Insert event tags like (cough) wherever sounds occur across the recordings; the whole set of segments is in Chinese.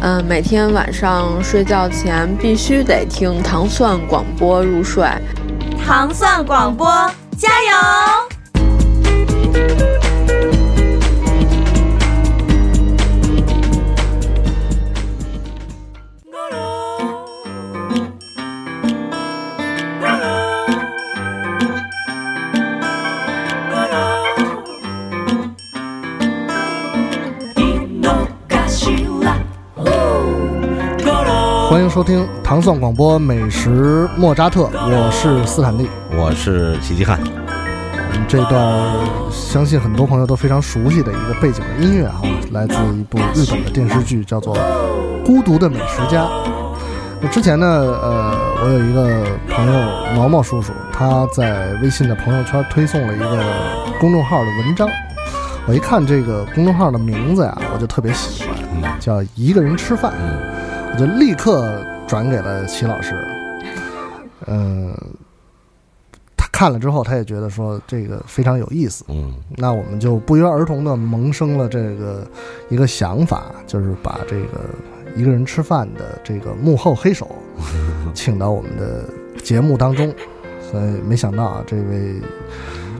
嗯，每天晚上睡觉前必须得听糖蒜广播入睡。糖蒜广播，加油！收听糖蒜广播美食莫扎特，我是斯坦利，我是齐齐汉。嗯，这段相信很多朋友都非常熟悉的一个背景的音乐哈，来自一部日本的电视剧，叫做《孤独的美食家》。那之前呢，呃，我有一个朋友毛毛叔叔，他在微信的朋友圈推送了一个公众号的文章。我一看这个公众号的名字呀，我就特别喜欢，叫“一个人吃饭”。我就立刻转给了齐老师，(laughs) 嗯，他看了之后，他也觉得说这个非常有意思，嗯，那我们就不约而同的萌生了这个一个想法，就是把这个一个人吃饭的这个幕后黑手 (laughs) 请到我们的节目当中，所以没想到啊，这位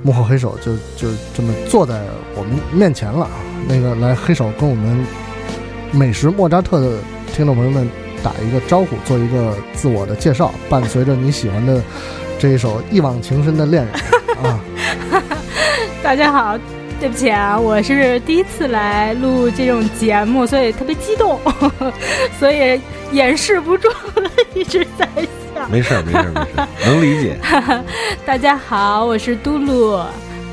幕后黑手就就这么坐在我们面前了。那个来黑手跟我们美食莫扎特的。听众朋友们，打一个招呼，做一个自我的介绍，伴随着你喜欢的这一首一往情深的恋人 (laughs) 啊！大家好，对不起啊，我是第一次来录这种节目，所以特别激动，(laughs) 所以掩饰不住一直在笑。没事儿，没事儿，没事儿，能理解。(laughs) 大家好，我是嘟噜，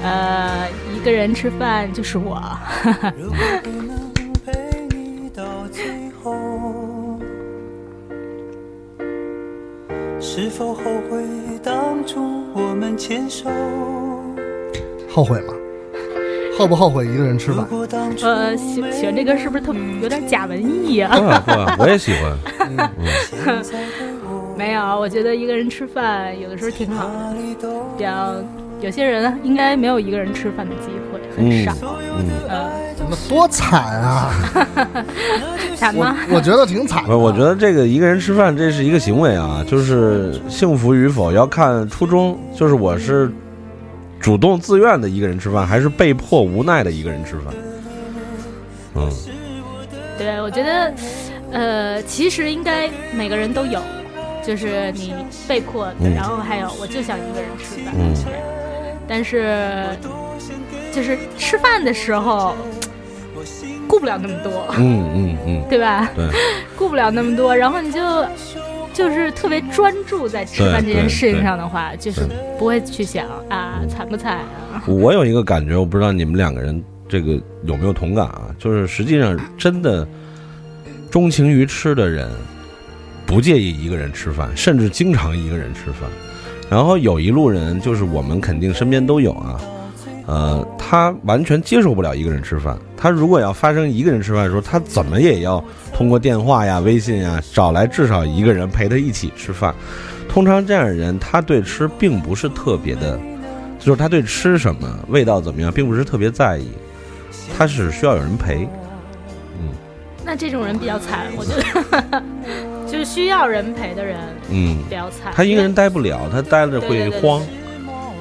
呃，一个人吃饭就是我。是否后悔当初我们牵手？后悔吗？后不后悔一个人吃饭？呃，喜喜欢这歌是不是特有点假文艺啊？不，我也喜欢。(laughs) (laughs) 没有，我觉得一个人吃饭有的时候挺好的。比较有些人应该没有一个人吃饭的机会，很少。嗯，怎么多惨啊？(laughs) 惨吗？我觉得挺惨。的，我觉得这个一个人吃饭这是一个行为啊，就是幸福与否要看初衷。就是我是主动自愿的一个人吃饭，还是被迫无奈的一个人吃饭？嗯，对，我觉得，呃，其实应该每个人都有，就是你被迫的，然后还有我就想一个人吃饭，嗯，但是就是吃饭的时候。顾不了那么多，嗯嗯嗯，对吧？对，(laughs) 顾不了那么多，然后你就就是特别专注在吃饭这件事情上的话，就是不会去想啊惨不惨啊。我有一个感觉，我不知道你们两个人这个有没有同感啊？就是实际上真的钟情于吃的人，不介意一个人吃饭，甚至经常一个人吃饭。然后有一路人，就是我们肯定身边都有啊。呃，他完全接受不了一个人吃饭。他如果要发生一个人吃饭的时候，他怎么也要通过电话呀、微信呀找来至少一个人陪他一起吃饭。通常这样的人，他对吃并不是特别的，就是他对吃什么、味道怎么样，并不是特别在意。他是需要有人陪。嗯，那这种人比较惨，我觉得，就是需要人陪的人，嗯，比较惨。他一个人待不了，他待着会慌。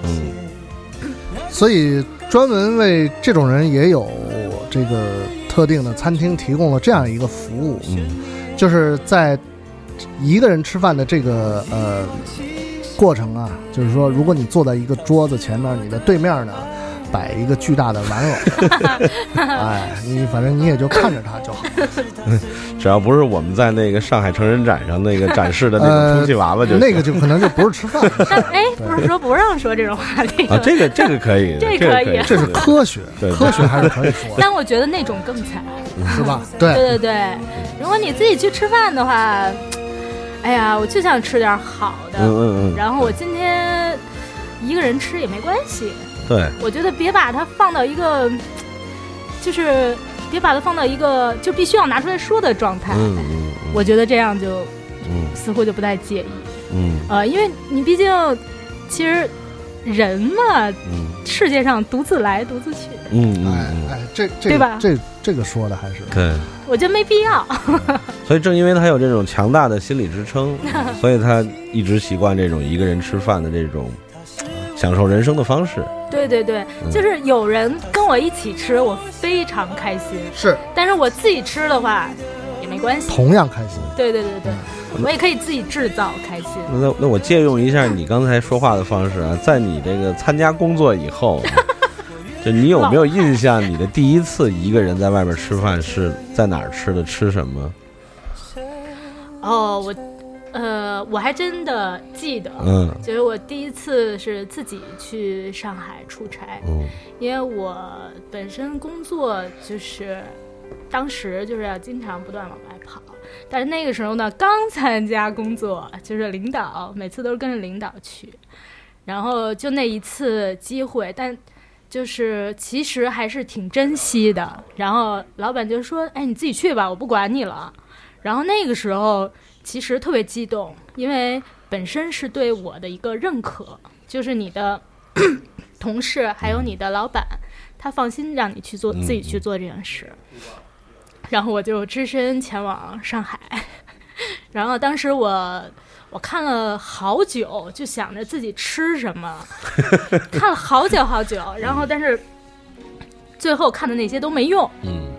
嗯。所以，专门为这种人也有这个特定的餐厅提供了这样一个服务，嗯，就是在一个人吃饭的这个呃过程啊，就是说，如果你坐在一个桌子前面，你的对面呢摆一个巨大的玩偶，(laughs) 哎，你反正你也就看着它就好。(laughs) 只要不是我们在那个上海成人展上那个展示的那种充气娃娃就行，那个就可能就不是吃饭。(laughs) 哎，不是说不让说这种话题啊？这个这个可以，这可以，这是科学，科学还是可以说。但我觉得那种更惨，是吧？对对对对，如果你自己去吃饭的话，哎呀，我就想吃点好的，嗯嗯嗯，然后我今天一个人吃也没关系。对，我觉得别把它放到一个，就是别把它放到一个就必须要拿出来说的状态。嗯嗯，我觉得这样就，嗯，似乎就不太介意。嗯，呃，因为你毕竟，其实人嘛，嗯，世界上独自来独自去。嗯哎哎，这这对吧？这这个说的还是对。我觉得没必要。(laughs) 所以正因为他有这种强大的心理支撑，(laughs) 所以他一直习惯这种一个人吃饭的这种。享受人生的方式，对对对，就是有人跟我一起吃，我非常开心。是，但是我自己吃的话也没关系，同样开心。对对对对，我也可以自己制造开心。那那我借用一下你刚才说话的方式啊，在你这个参加工作以后，(laughs) 就你有没有印象？你的第一次一个人在外面吃饭是在哪儿吃的？吃什么？哦，我。呃，我还真的记得，嗯，就是我第一次是自己去上海出差，嗯，因为我本身工作就是当时就是要经常不断往外跑，但是那个时候呢，刚参加工作，就是领导每次都是跟着领导去，然后就那一次机会，但就是其实还是挺珍惜的，然后老板就说：“哎，你自己去吧，我不管你了。”然后那个时候。其实特别激动，因为本身是对我的一个认可，就是你的 (clears throat) 同事还有你的老板，他放心让你去做自己去做这件事。然后我就只身前往上海，(laughs) 然后当时我我看了好久，就想着自己吃什么，(laughs) 看了好久好久，然后但是最后看的那些都没用。嗯，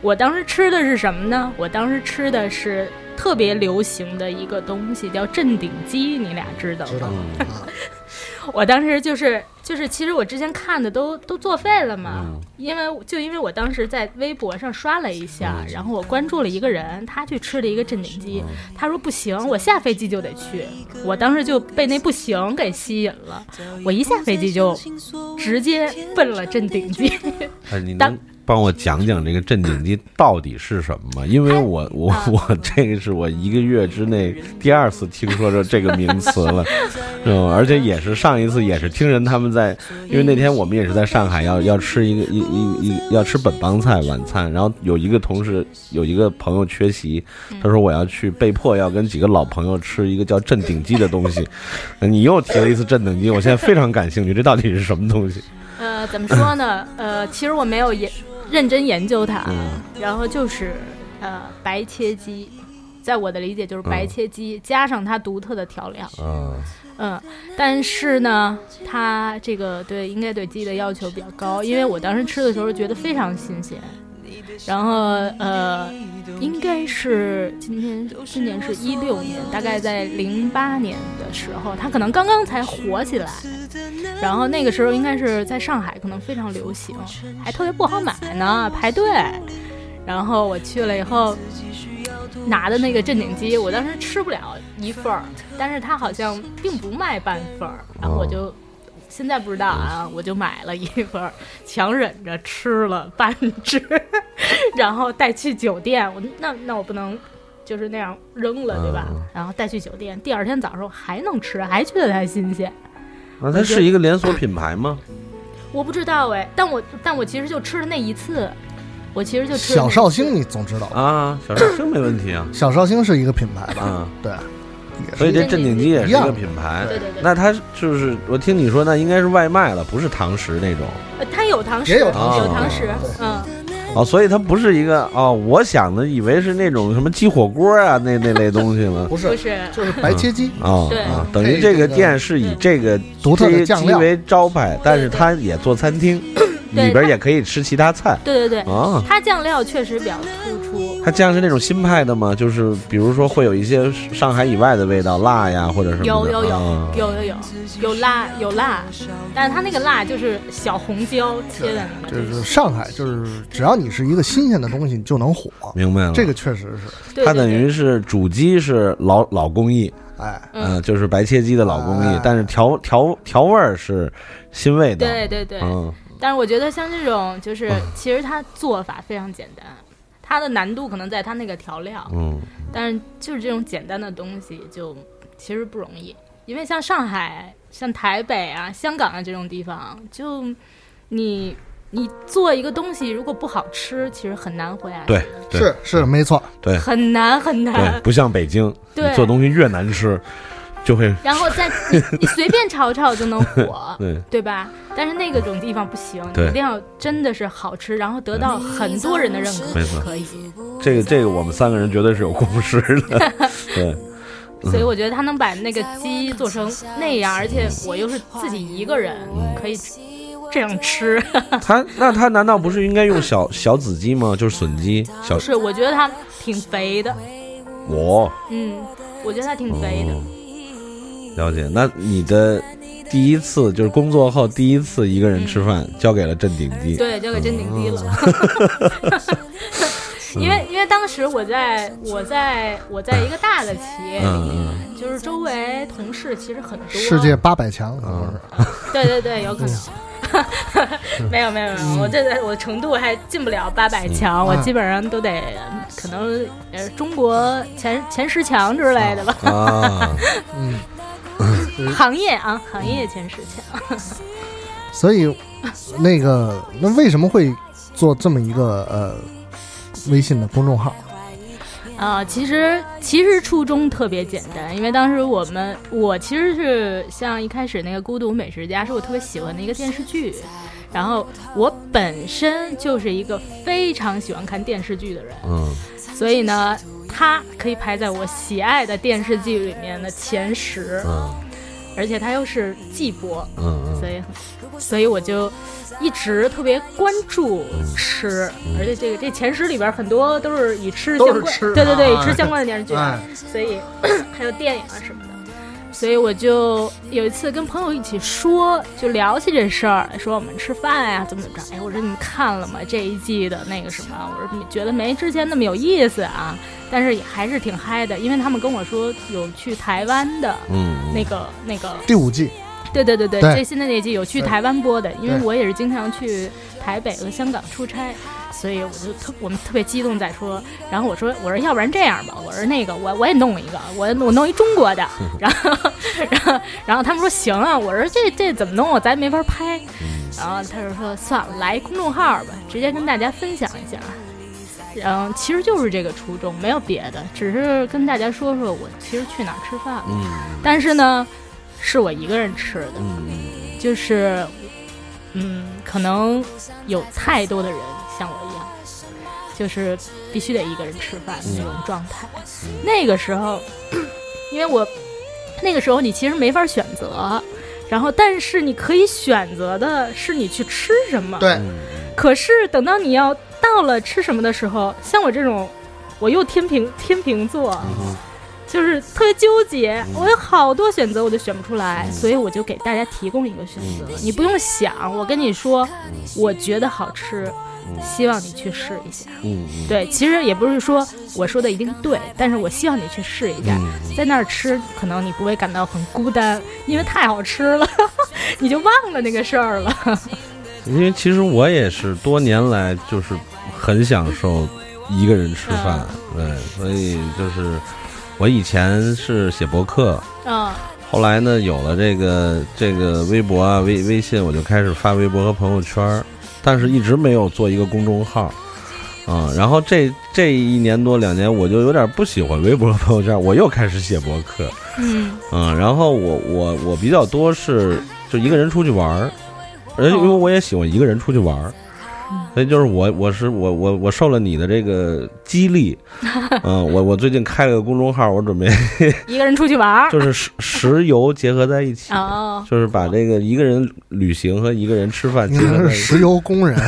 我当时吃的是什么呢？我当时吃的是。特别流行的一个东西叫镇定鸡，你俩知道吗？(laughs) 我当时就是就是，其实我之前看的都都作废了嘛，因为就因为我当时在微博上刷了一下，然后我关注了一个人，他去吃了一个镇鼎鸡，他说不行，我下飞机就得去，我当时就被那不行给吸引了，我一下飞机就直接奔了镇鼎鸡。当帮我讲讲这个镇鼎鸡到底是什么吗？因为我我我这个是我一个月之内第二次听说着这个名词了，(laughs) 嗯，而且也是上一次也是听人他们在，因为那天我们也是在上海要要吃一个一一一要吃本帮菜晚餐，然后有一个同事有一个朋友缺席，他说我要去被迫要跟几个老朋友吃一个叫镇鼎鸡的东西，你又提了一次镇鼎鸡，我现在非常感兴趣，这到底是什么东西？呃，怎么说呢？呃，其实我没有也。认真研究它，然后就是呃白切鸡，在我的理解就是白切鸡加上它独特的调料，嗯，但是呢，它这个对应该对鸡的要求比较高，因为我当时吃的时候觉得非常新鲜。然后呃，应该是今天今年是一六年，大概在零八年的时候，它可能刚刚才火起来。然后那个时候应该是在上海，可能非常流行，还特别不好买呢，排队。然后我去了以后，拿的那个镇鼎鸡，我当时吃不了一份儿，但是它好像并不卖半份儿，然后我就。现在不知道啊，我就买了一份，强忍着吃了半只，然后带去酒店。我那那我不能就是那样扔了，对吧？然后带去酒店，第二天早上还能吃，还觉得它新鲜。那它是一个连锁品牌吗？我不知道哎，但我但我其实就吃了那一次，我其实就吃小绍兴，你总知道啊？小绍兴没问题啊，小绍兴是一个品牌吧？嗯，对。所以这镇鼎鸡也是一个品牌，对对对。那它就是我听你说，那应该是外卖了，不是堂食那种。它有堂食，也有堂食有堂食，嗯。哦，所以它不是一个哦，我想的以为是那种什么鸡火锅啊，那那类东西呢。(laughs) 不是，不是，就是白切鸡啊啊，等于这个店是以这个独特的酱料为招牌，但是它也做餐厅。里边也可以吃其他菜。对对对，啊，它酱料确实比较突出。它酱是那种新派的吗？就是比如说会有一些上海以外的味道，辣呀或者什么有有有啊有有有有辣有辣，但是它那个辣就是小红椒切的那个。就是上海，就是只要你是一个新鲜的东西，你就能火。明白了，这个确实是。对它等于是主机是老老工艺，哎，嗯，就是白切鸡的老工艺哎，但是调调调味儿是新味的。对对对，嗯，但是我觉得像这种，就是其实它做法非常简单，它的难度可能在它那个调料，嗯，但是就是这种简单的东西就其实不容易，因为像上海、像台北啊、香港啊这种地方，就你你做一个东西如果不好吃，其实很难回来。对，对。是是没错，对。很难很对，难。不像北京，对。你做东西越难吃，就会 (laughs) 然后再你你随便炒炒就能火，(laughs) 对对吧？但是那个种地方不行，你一定要真的是好吃，然后得到很多人的认可，没错可以。这个这个我们三个人绝对是有共识的。(laughs) 对，所以我觉得他能把那个鸡做成那样，而且我又是自己一个人，可以这样吃。他那他难道不是应该用小小子鸡吗？就是笋鸡小是，我觉得它挺肥的，我嗯，我觉得它挺肥的。哦了解。那你的第一次就是工作后第一次一个人吃饭，交给了镇鼎鸡。对，交给镇鼎鸡了。(laughs) (laughs) 因为因为当时我在我在我在一个大的企业里，嗯就是周围同事其实很多，世界八百强，可能是。(laughs) 对对对，有可能。没有没有没有，我这个我程度还进不了八百强，我基本上都得可能呃中国前前十强之类的吧。啊，嗯，行业啊，行业前十强。所以那个那为什么会做这么一个呃微信的公众号？啊、其实其实初衷特别简单，因为当时我们我其实是像一开始那个《孤独美食家》是我特别喜欢的一个电视剧，然后我本身就是一个非常喜欢看电视剧的人，嗯所以呢，它可以排在我喜爱的电视剧里面的前十，嗯。而且它又是季播，所以所以我就一直特别关注吃，而且这个这前十里边很多都是与吃相关，对对对，啊。与吃相关的电视剧，哎。所以 (coughs) 还有电影啊什么的。所以我就有一次跟朋友一起说，就聊起这事儿，说我们吃饭呀、怎么怎么着。哎，我说你们看了吗？这一季的那个什么？我说你觉得没之前那么有意思啊，但是也还是挺嗨的，因为他们跟我说有去台湾的嗯，那个那个第五季，对对对对，对最新的那季有去台湾播的，因为我也是经常去台北和香港出差，所以我就特我们特别激动在说，然后我说我说要不然这样吧，我说那个我我也弄一个，我我弄一中国的，然后然后然后他们说行啊，我说这这怎么弄啊，咱没法拍，然后他就说算了，来一公众号吧，直接跟大家分享一下。然后其实就是这个初衷，没有别的，只是跟大家说说我其实去哪儿吃饭了。嗯但是呢，是我一个人吃的，嗯就是，嗯，可能有太多的人像我一样，就是必须得一个人吃饭的那种状态。那个时候，因为我那个时候你其实没法选择，然后但是你可以选择的是你去吃什么。对，可是等到你要到了吃什么的时候，像我这种，我又天平天平座，就是特别纠结，我有好多选择，我就选不出来，所以我就给大家提供一个选择，你不用想，我跟你说，我觉得好吃，希望你去试一下。嗯嗯，对，其实也不是说我说的一定对，但是我希望你去试一下，嗯。在那儿吃，可能你不会感到很孤单，因为太好吃了，(laughs) 你就忘了那个事儿了。因为其实我也是多年来就是很享受一个人吃饭，嗯。对，所以就是我以前是写博客，嗯。后来呢有了这个这个微博啊微微信，我就开始发微博和朋友圈儿，但是一直没有做一个公众号。啊、然后这这一年多两年，我就有点不喜欢微博朋友圈，我又开始写博客。嗯嗯，然后我我我比较多是就一个人出去玩儿，而且因为我也喜欢一个人出去玩儿，所以就是我，我是我，我我受了你的这个激励，(laughs) 嗯，我我最近开了个公众号，我准备一个人出去玩儿，(laughs) 就是石石油结合在一起，哦，就是把这个一个人旅行和一个人吃饭结合在一起。是石油工人，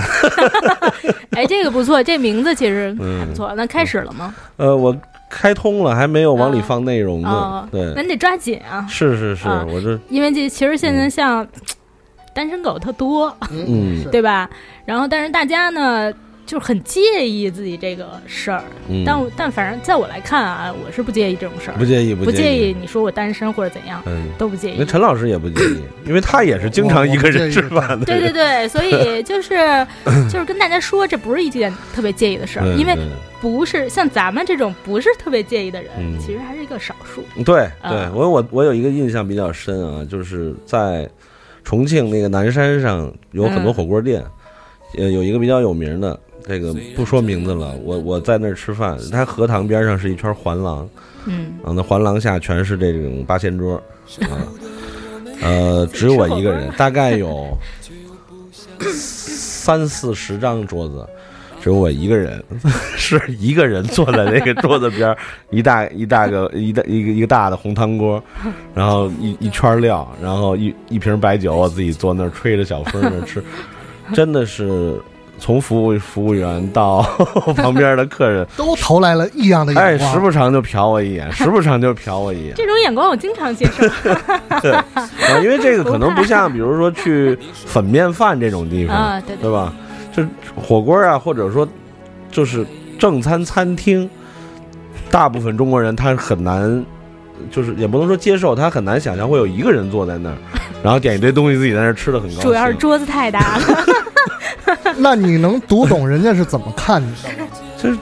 (laughs) 哎，这个不错，这名字其实不错。那开始了吗？呃，我开通了，还没有往里放内容呢。哦，对那，你得抓紧啊，是是是，啊我这因为这其实现在像单身狗特多，嗯对吧？然后但是大家呢。就是很介意自己这个事儿，嗯，但我但反正在我来看啊，我是不介意这种事儿，不介意不介意。你说我单身或者怎样，嗯，都不介意那。陈老师也不介意，(coughs) 因为他也是经常一个人吃饭的。对对对，所以 (laughs) 就是就是跟大家说，这不是一件特别介意的事儿，嗯因为嗯不是像咱们这种不是特别介意的人，嗯其实还是一个少数。对对啊，我我我有一个印象比较深啊，就是在重庆那个南山上有很多嗯火锅店，呃，有一个比较有名的，这个不说名字了，我我在那儿吃饭，它荷塘边上是一圈环廊，嗯，啊，那环廊下全是这种八仙桌，啊，呃，只有我一个人，(laughs) 大概有三四十张桌子，只有我一个人，(laughs) 是一个人坐在那个 (laughs) 桌子边儿，一大一大个一大一个一个大的红汤锅，然后一一圈料，然后一一瓶白酒，我自己坐那儿吹着小风那儿吃，真的是从服务服务员到 (laughs) 旁边的客人都投来了异样的哎，眼光。时不常就瞟我一眼，时不常就瞟我一眼。这种眼光我经常接受。对，啊，因为这个可能不像，比如说去粉面饭这种地方，啊对对对吧？就火锅啊，或者说就是正餐餐厅，大部分中国人他很难，就是也不能说接受，他很难想象会有一个人坐在那儿，然后点一堆东西自己在那儿吃的很高兴。主要是桌子太大了。(laughs) 那你能读懂人家是怎么看你的吗？(laughs) 就是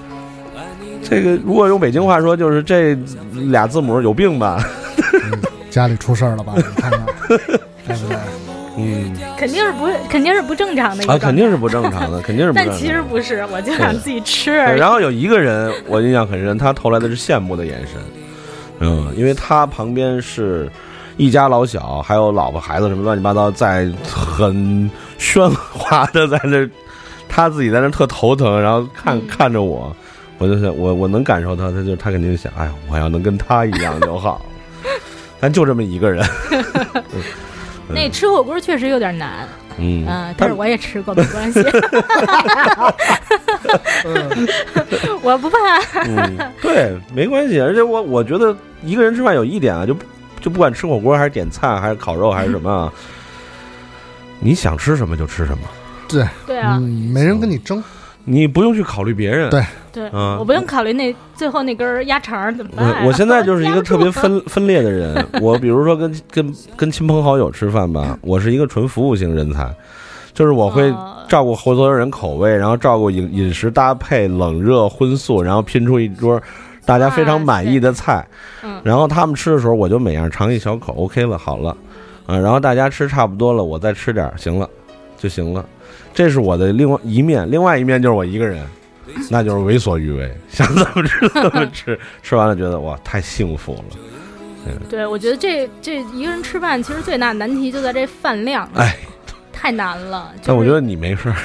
这个，如果用北京话说，就是这俩字母有病吧？(laughs) 家里出事儿了吧？你看看，对不对？嗯，肯定是不肯定是不正常的一个啊，肯定是不正常的，(laughs) 肯定是不正常的。但其实不是，我就想自己吃。(laughs) 对。然后有一个人，我印象很深，他投来的是羡慕的眼神，嗯，因为他旁边是一家老小，还有老婆孩子什么乱七八糟，在很喧哗的在那，他自己在那特头疼，然后看、看着我，我就想，我我能感受到，他就他肯定想，哎呀，我要能跟他一样就好，(laughs) 但就这么一个人，那吃火锅确实有点难，嗯。嗯，但是我也吃过，没关系，(laughs) 我不怕。嗯，对，没关系。而且我我觉得一个人吃饭有一点啊，就就不管吃火锅还是点菜还是烤肉还是什么啊，你想吃什么就吃什么，对。对啊。嗯，没人跟你争。你不用去考虑别人。对。对，嗯我不用考虑那最后那根鸭肠怎么办啊、我我现在就是一个特别分分裂的人。(laughs) 我比如说跟跟跟亲朋好友吃饭吧，我是一个纯服务型人才，就是我会哦。照顾所有人口味，然后照顾饮饮食搭配、冷热荤素，然后拼出一桌大家非常满意的菜。嗯。然后他们吃的时候，我就每样尝一小口，OK 了，好了，嗯，然后大家吃差不多了，我再吃点儿，行了，就行了。这是我的另外一面，另外一面就是我一个人，那就是为所欲为，(laughs) 想怎么吃怎么吃，吃完了觉得哇太幸福了，对，我觉得这这一个人吃饭其实最大的难题就在这饭量，哎，太难了。就是、但我觉得你没事儿，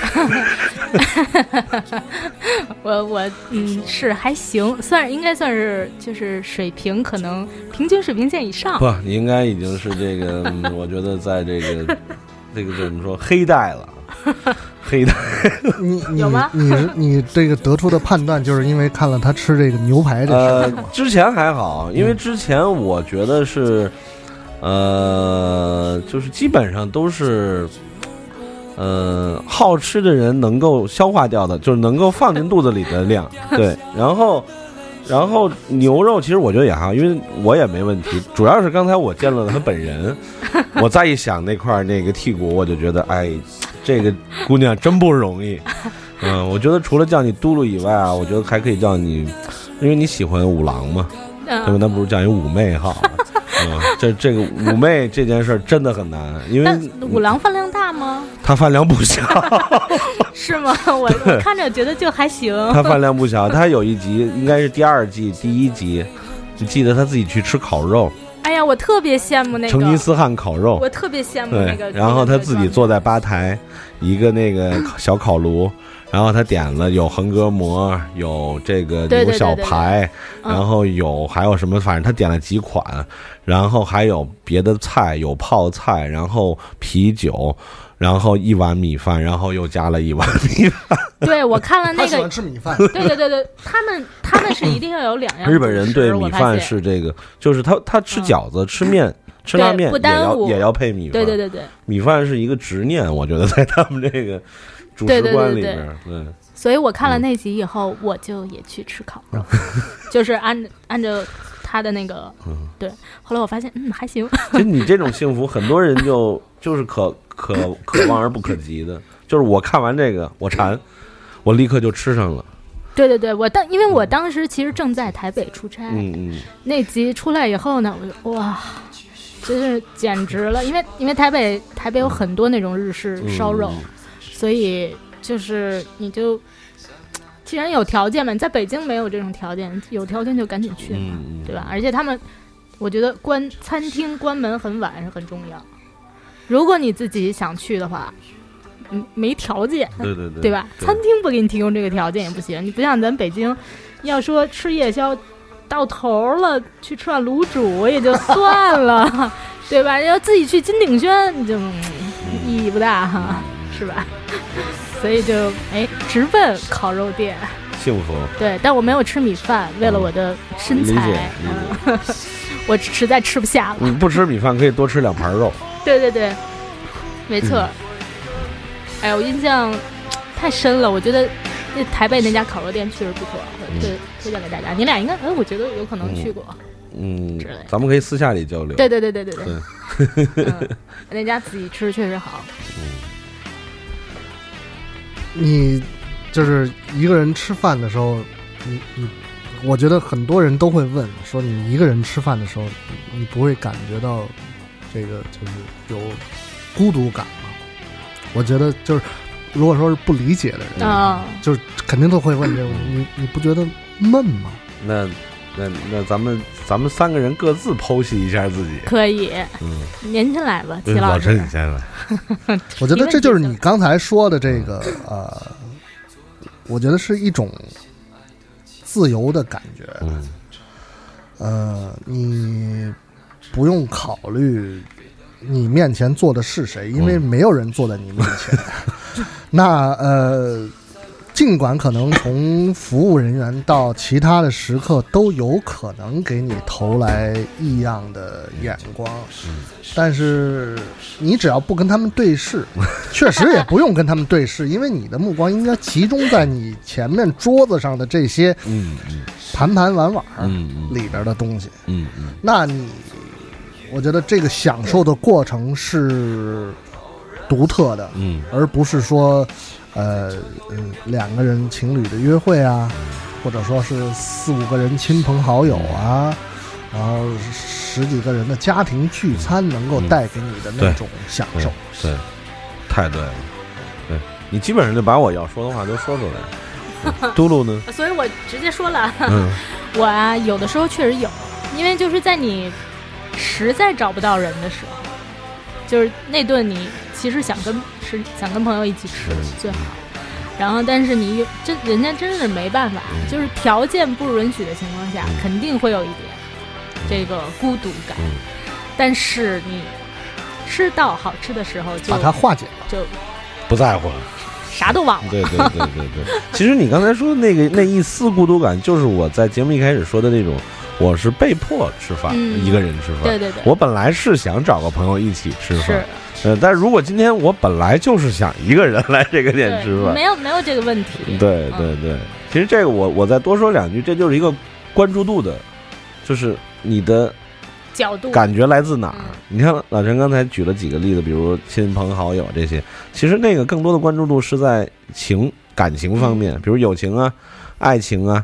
(laughs) 我我嗯是还行，算应该算是就是水平可能平均水平线以上。不，你应该已经是这个，嗯我觉得在这个这个怎么说黑带了，黑带，你你有吗你是你这个得出的判断，就是因为看了他吃这个牛排这事呃儿吗？，之前还好，因为之前我觉得是，呃，就是基本上都是，呃，好吃的人能够消化掉的，就是能够放进肚子里的量，对。(laughs) 然后，然后牛肉其实我觉得也还好，因为我也没问题，主要是刚才我见了他本人，(laughs) 我再一想那块那个剔骨，我就觉得，哎，这个姑娘真不容易。(laughs) 嗯，我觉得除了叫你嘟噜以外啊，我觉得还可以叫你，因为你喜欢五郎嘛，对吧？嗯，那不如叫你五妹好了。嗯，这这个妩媚这件事儿真的很难，因为五郎饭量大吗？他饭量不小，(laughs) 是吗？(laughs) 我我看着觉得就还行。他饭量不小。他有一集应该是第二季第一集，就记得他自己去吃烤肉，哎呀，呀，我特别羡慕那个成吉思汗烤肉，我特别羡慕那个。然后他自己坐在吧台，一个那个 (laughs) 小烤炉，然后他点了有横膈膜，有这个牛小排，然后有还有什么，反正他点了几款，然后还有别的菜，有泡菜，然后啤酒。然后一碗米饭，然后又加了一碗米饭。(laughs) 对，我看了那个。喜欢吃米饭。(laughs) 对对对对，他们他们是一定要有两样。日本人对米饭是这个，就是他他吃饺子、吃面、吃拉面也要也要配米饭。对对对对，米饭是一个执念，我觉得在他们这个主食观里边。对。所以我看了那集以后，我就也去吃烤肉，(laughs) 就是按按照。他的那个，对，后来我发现，嗯，还行。(laughs) 其实你这种幸福，很多人就就是可可可望而不可及的。就是我看完这个，我馋，我立刻就吃上了。对对对，我当因为我当时其实正在台北出差，嗯嗯，那集出来以后呢，我就哇，真是简直了，因为因为台北台北有很多那种日式烧肉，所以就是你就。既然有条件嘛，在北京没有这种条件，有条件就赶紧去嘛，对吧？而且他们，我觉得关餐厅关门很晚是很重要。如果你自己想去的话，嗯，没条件，对对对，对 (laughs) 吧？餐厅不给你提供这个条件也不行。你不像咱北京，要说吃夜宵到头了，去吃碗卤煮也就算了，(laughs) 对吧？要自己去金鼎轩，就意义不大哈，是吧？(laughs) 所以就哎，直奔烤肉店，幸福。对，但我没有吃米饭，为了我的身材，(laughs) 我实在吃不下了。你不吃米饭，可以多吃两盘肉。(laughs) 对对对，没错。哎，我印象太深了。我觉得那台北那家烤肉店确实不错，推推荐给大家。你俩应该，哎，我觉得有可能去过。嗯，咱们可以私下里交流。对对对对对对。那家自己吃确实好。嗯。你就是一个人吃饭的时候，你你，我觉得很多人都会问说，你一个人吃饭的时候，你不会感觉到这个就是有孤独感吗？我觉得就是，如果说是不理解的人啊，就是肯定都会问这个，你你不觉得闷吗？那那那咱们咱们三个人各自剖析一下自己，可以，嗯，您先来吧，齐老师，你先来。我觉得这就是你刚才说的这个呃，我觉得是一种自由的感觉。嗯，呃，你不用考虑你面前坐的是谁，因为没有人坐在你面前。(laughs) 那呃。尽管可能从服务人员到其他的食客都有可能给你投来异样的眼光，但是你只要不跟他们对视，(laughs) 确实也不用跟他们对视，因为你的目光应该集中在你前面桌子上的这些盘盘碗碗里边的东西。嗯嗯，那你，我觉得这个享受的过程是独特的，嗯，而不是说。呃嗯，两个人情侣的约会啊，或者说是四五个人亲朋好友啊，然后十几个人的家庭聚餐，能够带给你的那种享受，对，太对了，对你基本上就把我要说的话都说出来了。(laughs) 嘟噜呢？(laughs) 所以我直接说了，(laughs) 我啊，有的时候确实有，因为就是在你实在找不到人的时候，就是那顿你。其实想跟吃想跟朋友一起吃最好，然后但是你这人家真是没办法，就是条件不允许的情况下，肯定会有一点这个孤独感。但是你吃到好吃的时候，就把它化解了，就不在乎了，啥都忘了。对对对对对。其实你刚才说的那个那一丝孤独感，就是我在节目一开始说的那种，我是被迫吃饭，一个人吃饭。对对对。我本来是想找个朋友一起吃饭。呃，但是如果今天我本来就是想一个人来这个店吃饭，没有没有这个问题。对对对，其实这个我我再多说两句，这就是一个关注度的，就是你的角度感觉来自哪儿？你看老陈刚才举了几个例子，比如亲朋好友这些，其实那个更多的关注度是在情感情方面，比如友情啊、爱情啊、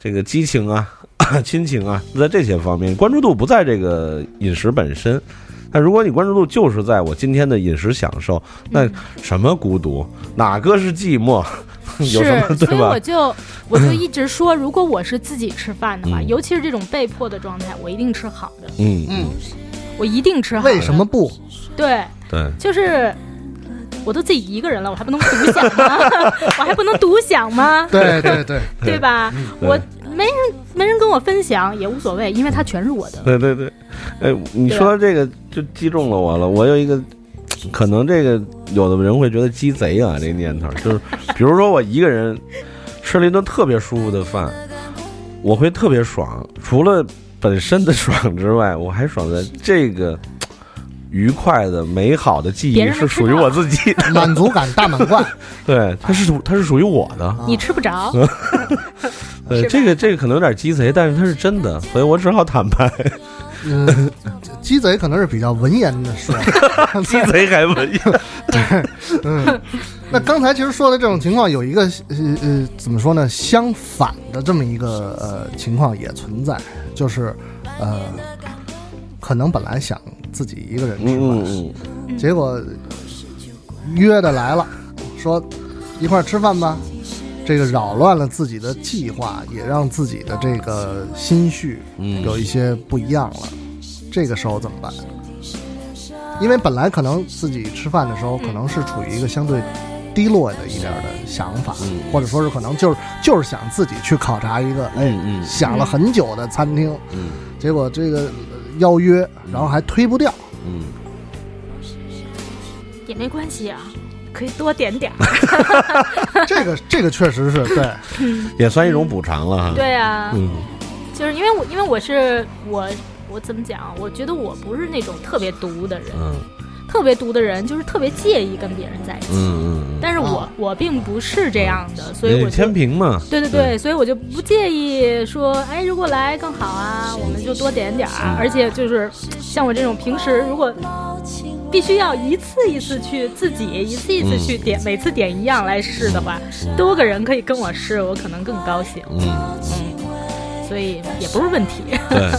这个激情啊、(laughs) 亲情啊，在这些方面关注度不在这个饮食本身。但如果你关注度就是在我今天的饮食享受，那什么孤独，哪个是寂寞？(laughs) 有什么是，所以我？就 (laughs) 我就一直说，如果我是自己吃饭的话，嗯尤其是这种被迫的状态，我一定吃好的，嗯嗯，我一定吃好的。为什么不？对，对，就是我都自己一个人了，我还不能独享吗？(laughs) 我还不能独享吗？对对对，(laughs) 对吧？对我没人没人跟我分享也无所谓，因为它全是我的。对对对，哎，你说这个就击中了我了。我有一个，可能这个有的人会觉得鸡贼啊，这个念头就是，(laughs) 比如说我一个人吃了一顿特别舒服的饭，我会特别爽。除了本身的爽之外，我还爽在这个愉快的、美好的记忆是属于我自己的，(laughs) 满足感大满贯。(laughs) 对，它是属它是属于我的。你吃不着，(laughs) 对，是吧这个这个可能有点鸡贼，但是它是真的，所以我只好坦白，嗯，鸡贼可能是比较文言的说，鸡贼还文艺。嗯，那刚才其实说的这种情况，有一个呃呃怎么说呢？相反的这么一个呃情况也存在，就是呃，可能本来想自己一个人吃饭，结果约的来了，说一块儿吃饭吧。这个扰乱了自己的计划，也让自己的这个心绪嗯。有一些不一样了。这个时候怎么办？因为本来可能自己吃饭的时候，可能是处于一个相对低落的一点儿的想法，嗯。或者说是可能就是就是想自己去考察一个，哎，想了很久的餐厅，嗯。结果这个呃邀约，然后还推不掉。嗯。也没关系啊，可以多点点儿。(laughs) 这个这个确实是对，(laughs) 也算一种补偿了哈。对啊，嗯就是因为我因为我是我我怎么讲？我觉得我不是那种特别毒的人，嗯特别毒的人就是特别介意跟别人在一起。嗯嗯但是我、我并不是这样的，所以我天平嘛。对对对，所以我就不介意说，哎，如果来更好啊，我们就多点点儿。而且就是像我这种平时如果必须要一次一次去自己一次一次去点，每次点一样来试的话，多个人可以跟我试，我可能更高兴。嗯嗯，所以也不是问题。对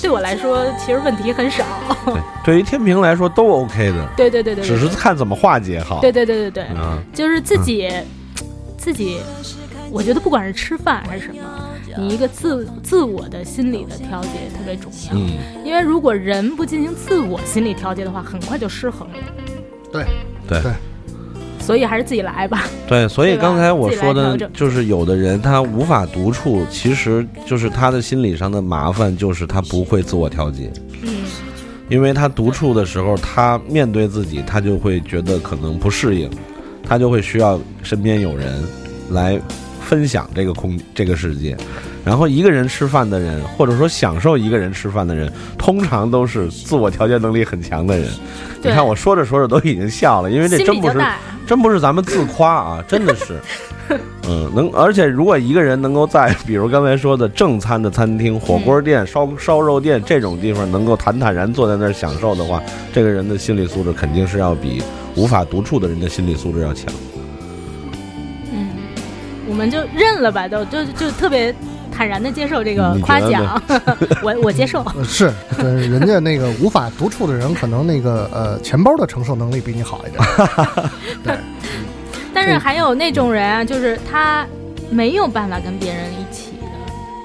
对我来说，其实问题很少。对，对于天平来说都 OK 的。对对对对对只是看怎么化解好。对对对对对，嗯就是自己、自己，我觉得不管是吃饭还是什么，你一个自自我的心理的调节特别重要。嗯，因为如果人不进行自我心理调节的话，很快就失衡了。对对对，所以还是自己来吧。(laughs) 对，所以刚才我说的就是，有的人他无法独处，其实就是他的心理上的麻烦，就是他不会自我调节。嗯，因为他独处的时候，他面对自己，他就会觉得可能不适应，他就会需要身边有人来分享这个空这个世界。然后一个人吃饭的人，或者说享受一个人吃饭的人，通常都是自我调节能力很强的人。你看我说着说着都已经笑了，因为这真不是真不是咱们自夸啊，(laughs) 真的是。嗯，能，而且如果一个人能够在，比如刚才说的正餐的餐厅、火锅店、烧烧肉店这种地方，能够坦坦然坐在那儿享受的话，这个人的心理素质肯定是要比无法独处的人的心理素质要强。嗯，我们就认了吧，都就就特别坦然的接受这个夸奖，(laughs) 我我接受。呃是，人家那个无法独处的人，可能那个呃钱包的承受能力比你好一点。(laughs) 对 (laughs) 但是还有那种人啊，就是他没有办法跟别人一起的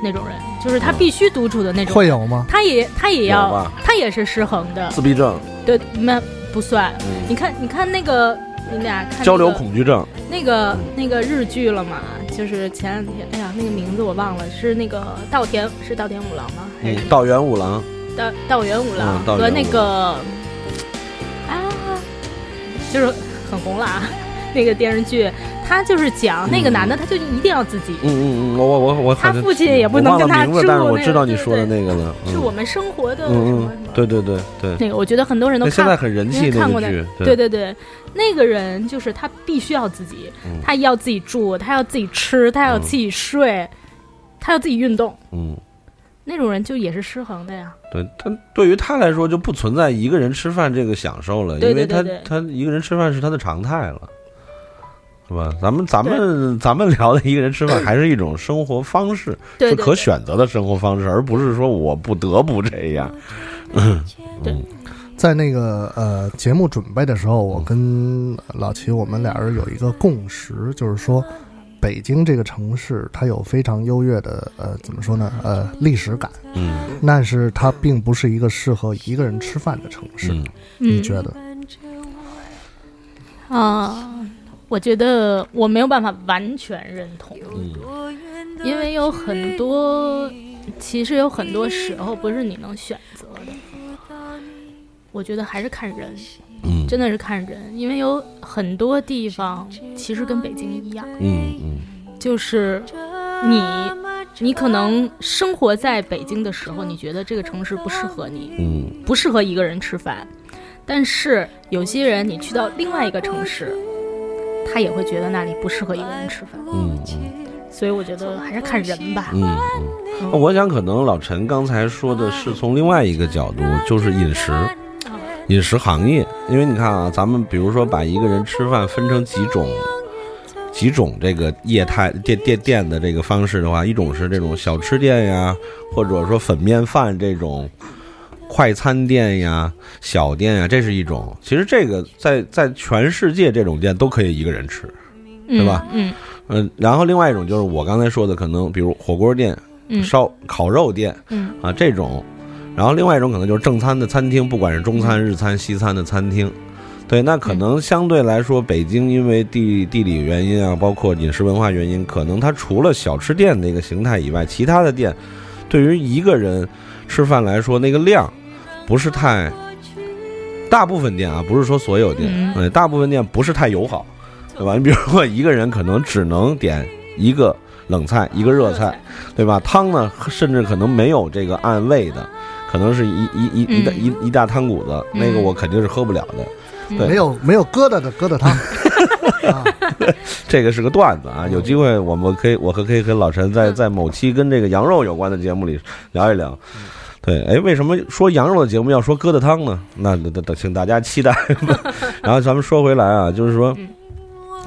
那种人，就是他必须独处的那种。会有吗他也他也要，他也是失衡的。自闭症、对，那不算。你看，你看那个，你俩看、那个、交流恐惧症，那个那个日剧了嘛？就是前两天，哎呀，那个名字我忘了，是那个稻田是稻田五郎吗？还是，嗯道元五郎，稻稻原五郎和那个啊，就是很红了啊。那个电视剧，他就是讲那个男的，他就一定要自己，嗯嗯嗯，我我我我他父亲也不能跟他名字，但是我知道你说的那个了，嗯。是我们生活的什嗯么嗯，对对对对，那个，我觉得很多人都看，现在很人气看过的那个剧，对对对，那个人就是他必须要自己，嗯。他要自己住，他要自己吃，他要自己睡，他要自己运动，嗯。那种人就也是失衡的呀。对他对于他来说就不存在一个人吃饭这个享受了，因为他他一个人吃饭是他的常态了，是吧？咱们咱们 (laughs) 咱们聊的一个人吃饭还是一种生活方式，是可选择的生活方式，而不是说我不得不这样。嗯，对。在那个呃节目准备的时候，我跟老齐我们俩人有一个共识，就是说，北京这个城市它有非常优越的呃怎么说呢？呃历史感，嗯，但是它并不是一个适合一个人吃饭的城市，嗯。你觉得？啊、我觉得我没有办法完全认同，嗯。因为有很多，其实有很多时候不是你能选择的。我觉得还是看人，嗯。真的是看人，因为有很多地方其实跟北京一样，嗯嗯。就是你，你可能生活在北京的时候，你觉得这个城市不适合你，嗯。不适合一个人吃饭，但是有些人你去到另外一个城市，他也会觉得那里不适合一个人吃饭，嗯嗯所以我觉得还是看人吧。嗯嗯，我想可能老陈刚才说的是从另外一个角度，就是饮食。饮食行业，因为你看啊，咱们比如说把一个人吃饭分成几种，几种这个业态店店店的这个方式的话，一种是这种小吃店呀，或者说粉面饭这种快餐店呀、小店呀，这是一种。其实这个在在全世界这种店都可以一个人吃，对吧？嗯嗯、然后另外一种就是我刚才说的，可能比如火锅店、嗯烧烤肉店嗯啊这种。然后另外一种可能就是正餐的餐厅，不管是中餐、日餐、西餐的餐厅，对，那可能相对来说，北京因为地地理原因啊，包括饮食文化原因，可能它除了小吃店那个形态以外，其他的店对于一个人吃饭来说，那个量不是太，大部分店啊，不是说所有店，嗯。对，大部分店不是太友好，对吧？你比如说一个人可能只能点一个冷菜，一个热菜，对吧？汤呢，甚至可能没有这个按位的，可能是一一一一大一一大汤骨子，那个我肯定是喝不了的。对，没有没有疙瘩的疙瘩汤，(laughs) 这个是个段子啊，有机会我们可以，我和可以和老陈在在某期跟这个羊肉有关的节目里聊一聊。对，哎，为什么说羊肉的节目要说疙瘩汤呢？那等等，请大家期待吧。(laughs) 然后咱们说回来啊，就是说，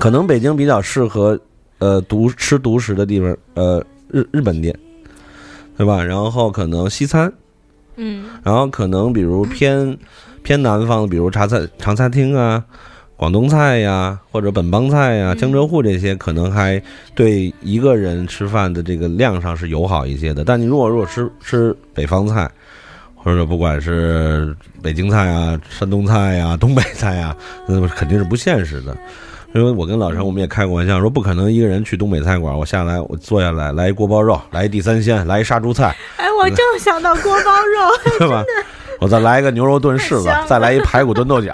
可能北京比较适合呃独吃独食的地方，呃日日本店，对吧？然后可能西餐，嗯然后可能比如偏偏南方的，比如茶餐长餐厅啊、广东菜呀，或者本帮菜呀、江浙沪这些，可能还对一个人吃饭的这个量上是友好一些的。但你如果如果吃吃北方菜，或者不管是北京菜啊、山东菜呀、(laughs) 东北菜呀，那么肯定是不现实的。因为我跟老陈我们也开过玩笑，说不可能一个人去东北菜馆，我下来我坐下来来一锅包肉，来一地三鲜，来一杀猪菜，哎，我正想到锅包肉，(laughs) 对吧？我再来一个牛肉炖柿子再来一排骨炖豆角，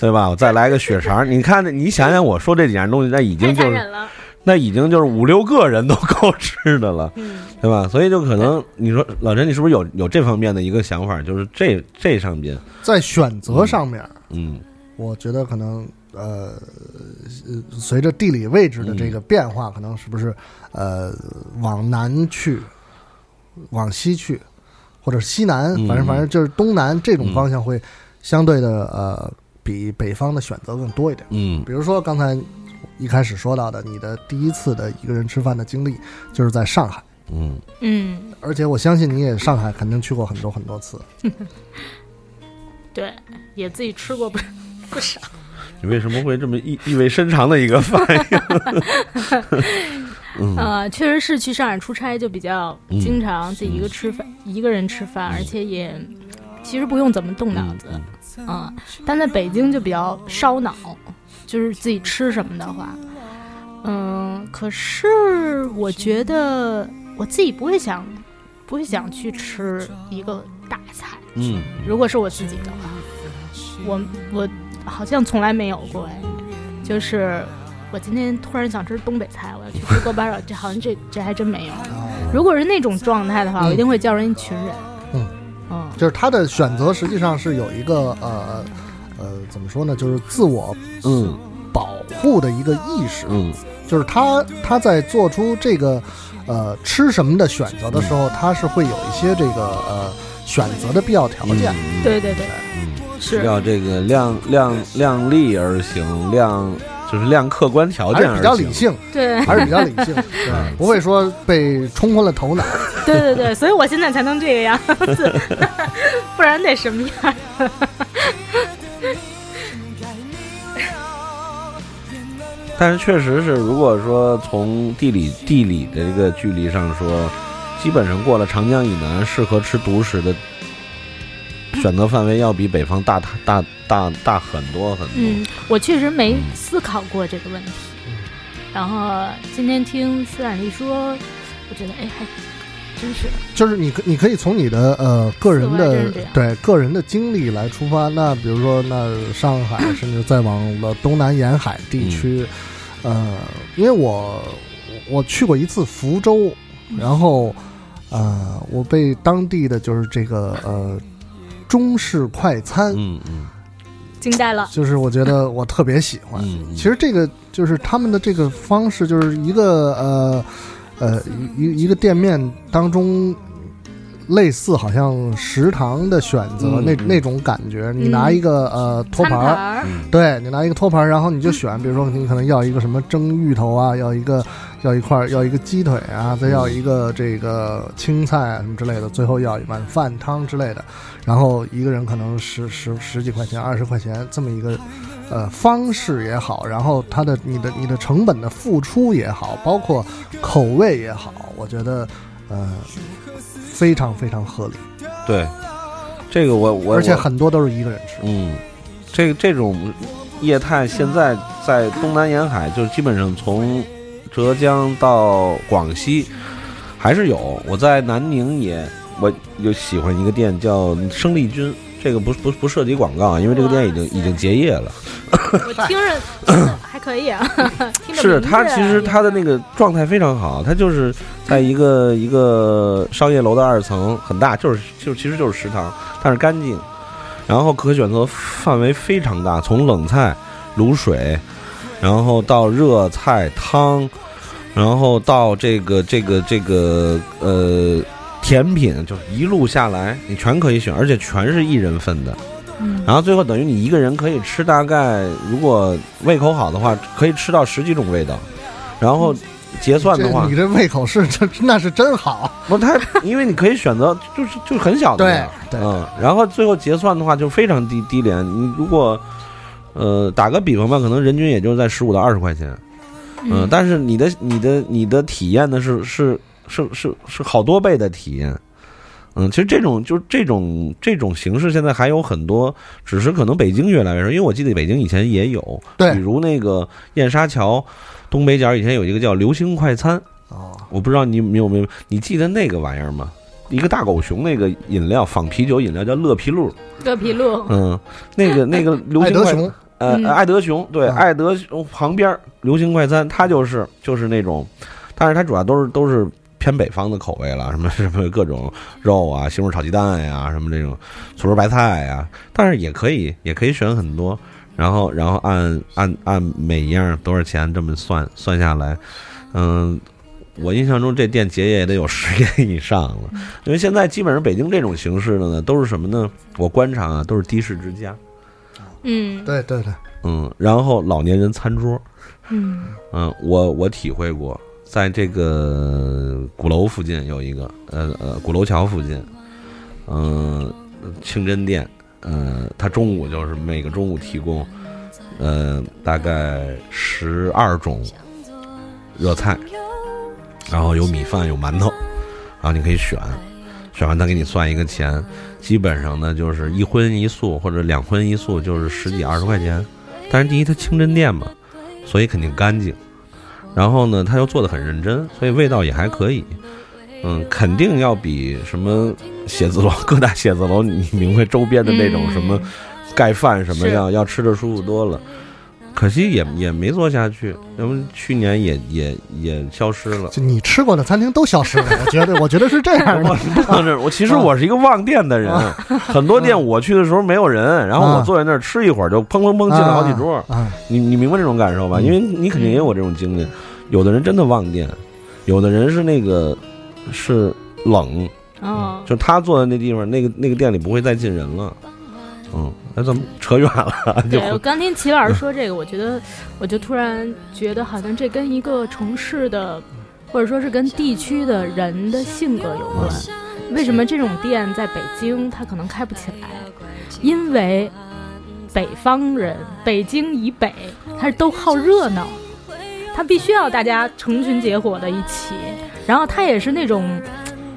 对吧？我再来个血肠。你看，你想想，我说这几样东西，那已经就是。那已经就是五六个人都 (laughs) 够吃的了，嗯对吧？所以就可能你说老陈，你是不是有有这方面的一个想法？就是这这上边，在选择上面，嗯我觉得可能呃，呃随着地理位置的这个变化，可能是不是呃往南去，往西去，或者西南，嗯反正反正就是东南这种方向会相对的呃比北方的选择更多一点。嗯比如说刚才一开始说到的，你的第一次的一个人吃饭的经历就是在上海，嗯嗯，而且我相信你也上海肯定去过很多很多次。(laughs) 对，也自己吃过不 (laughs) 不少。你为什么会这么意意味深长的一个反应？(laughs) 嗯。呃，确实是去上海出差就比较嗯经常自己一个吃饭，一个人吃饭，而且也其实不用怎么动脑子，嗯，但在北京就比较烧脑，就是自己吃什么的话，嗯，可是我觉得我自己不会想，不会想去吃一个大菜，嗯。如果是我自己的话，我我好像从来没有过哎，就是我今天突然想吃东北菜，我要去吃锅巴肉，这好像这这还真没有。如果是那种状态的话，嗯我一定会叫人一群人。嗯嗯就是他的选择实际上是有一个呃呃怎么说呢，就是自我嗯保护的一个意识，嗯就是他他在做出这个呃吃什么的选择的时候，他是会有一些这个呃选择的必要条件。对对对，是要这个量量量力而行，量就是量客观条件比较理性对。还是比较理性 (laughs) 对不会说被冲昏了头脑。(laughs) 对对对所以我现在才能这个样子。(laughs) 不然得什么样？但是确实是如果说从地理地理的这个距离上说基本上过了长江以南适合吃独食的选择范围要比北方大大大大很多很多。嗯，我确实没思考过这个问题。然后今天听斯坦利说，我觉得哎，还真是。就是你可你可以从你的呃个人的对个人的经历来出发。那比如说，那上海甚至再往了东南沿海地区，呃，因为我我去过一次福州，然后呃，我被当地的就是这个呃中式快餐，嗯嗯。惊呆了，就是我觉得我特别喜欢。其实这个就是他们的这个方式，就是一个呃呃一一个店面当中，类似好像食堂的选择那那种感觉。你拿一个呃托盘，对你拿一个托盘，然后你就选，比如说你可能要一个什么蒸芋头啊，要一个要一块要一个鸡腿啊，再要一个这个青菜啊什么之类的，最后要一碗饭汤之类的。然后一个人可能十十十几块钱、二十块钱这么一个，呃方式也好，然后它的你的你的成本的付出也好，包括口味也好，我觉得呃非常非常合理。对，这个我我而且很多都是一个人吃。嗯，这个这种业态现在在东南沿海，就是基本上从浙江到广西还是有。我在南宁也。我有喜欢一个店叫生力军，这个不不不涉及广告，因为这个店已经已经结业了。我听着还可以啊，是他其实他的那个状态非常好，他就是在一个一个商业楼的二层，很大，就是就其实就是食堂，但是干净，然后可选择范围非常大，从冷菜、卤水，然后到热菜汤，然后到这个这个这个呃。甜品就一路下来，你全可以选，而且全是一人份的。嗯，然后最后等于你一个人可以吃大概，如果胃口好的话，可以吃到十几种味道。然后结算的话，你这胃口是这那是真好。(laughs) 不，他因为你可以选择，就是就很小的。对对。嗯，然后最后结算的话就非常低低廉。你如果呃打个比方吧，可能人均也就在十五到二十块钱。嗯，但是你的你的你的体验呢是是。是是是好多倍的体验，嗯，其实这种就是这种这种形式现在还有很多，只是可能北京越来越少，因为我记得北京以前也有，对，比如那个燕莎桥东北角以前有一个叫流星快餐，哦，我不知道你你有没有，你记得那个玩意儿吗？一个大狗熊那个饮料仿啤酒饮料叫乐皮露，乐皮露，嗯，那个那个 (laughs) 流星快，呃，爱德熊，对，爱德熊旁边流星快餐，它就是就是那种，但是它主要都是都是。偏北方的口味了，什么什么各种肉啊，西红柿炒鸡蛋呀，什么这种醋溜白菜呀，但是也可以，也可以选很多，然后然后按按按每一样多少钱这么算算下来，嗯，我印象中这店结业也得有十年以上了，因为现在基本上北京这种形式的呢，都是什么呢？我观察啊，都是的士之家，嗯，对对对，嗯，然后老年人餐桌，嗯嗯，我我体会过。在这个鼓楼附近有一个，呃呃，鼓楼桥附近，嗯，清真店，嗯，他中午就是每个中午提供，呃，大概十二种热菜，然后有米饭有馒头，然后你可以选，选完他给你算一个钱，基本上呢就是一荤一素或者两荤一素就是十几二十块钱，但是第一它清真店嘛，所以肯定干净。然后呢，他又做的很认真，所以味道也还可以，嗯，肯定要比什么写字楼、各大写字楼，你明白周边的那种什么盖饭什么要要吃的舒服多了。可惜也也没做下去，那么去年也也也消失了。就你吃过的餐厅都消失了，我觉得我觉得 (laughs) 是这样的。我其实我是一个忘店的人，很多店我去的时候没有人，然后我坐在那儿吃一会儿就砰砰砰进了好几桌。你你明白这种感受吧？因为你肯定也有这种经历。有的人真的忘店，有的人是那个是冷，就他坐在那地方，那个那个店里不会再进人了。嗯，那怎么扯远了？(laughs) 对我刚听齐老师说这个，我觉得，我就突然觉得，好像这跟一个城市的，或者说是跟地区的人的性格有关。为什么这种店在北京它可能开不起来？因为北方人，北京以北，他都好热闹。他必须要大家成群结伙的一起，然后他也是那种。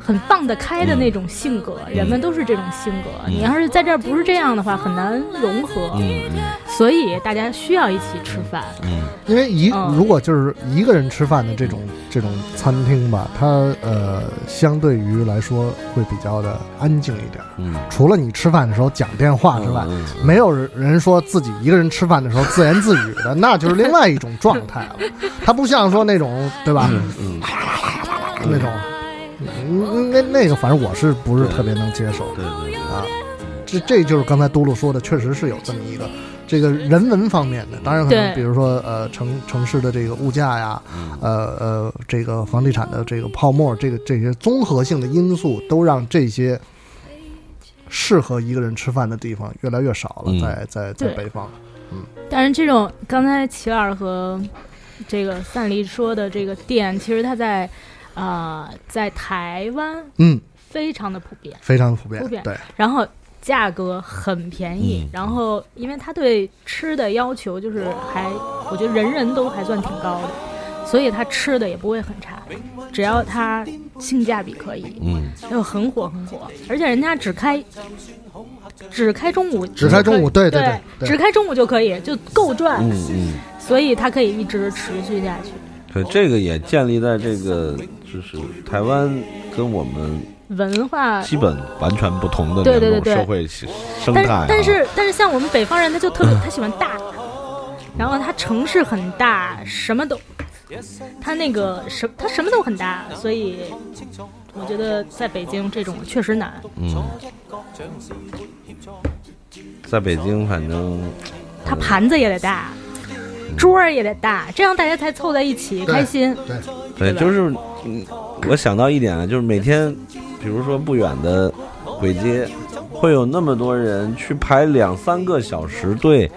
很放得开的那种性格，人们都是这种性格。你要是在这儿不是这样的话，很难融合。嗯所以大家需要一起吃饭。嗯，因为一嗯如果就是一个人吃饭的这种这种餐厅吧，它呃相对于来说会比较的安静一点。嗯，除了你吃饭的时候讲电话之外，没有人说自己一个人吃饭的时候自言自语的，(laughs) 那就是另外一种状态了。它不像说那种对吧？嗯，那种。嗯，那那个反正我是不是特别能接受？对对啊，这这就是刚才嘟噜说的，确实是有这么一个这个人文方面的。当然，可能比如说呃城城市的这个物价呀，呃呃这个房地产的这个泡沫，这个这些综合性的因素，都让这些适合一个人吃饭的地方越来越少了，在在在北方。嗯，但是这种刚才齐尔和这个范黎说的这个店，其实它在。啊、呃，在台湾，嗯，非常的普遍，非常普遍，普遍。对，然后价格很便宜，嗯、然后因为他对吃的要求就是还，我觉得人人都还算挺高的，所以他吃的也不会很差，只要他性价比可以，嗯，就很火很火，而且人家只开。只开中午，只开中午，对对对，只开中午就可以，就够赚，嗯嗯，所以它可以一直持续下去。对，这个也建立在这个就是台湾跟我们文化基本完全不同的对对对对社会生态、啊。但是但是像我们北方人，他就特别他喜欢大，然后他城市很大，什么都，他那个什他什么都很大，所以我觉得在北京这种确实难。嗯，在北京反正他盘子也得大。桌儿也得大，这样大家才凑在一起开心。对，对，就是，嗯，我想到一点啊，就是每天，比如说不远的鬼街，会有那么多人去排两三个小时队，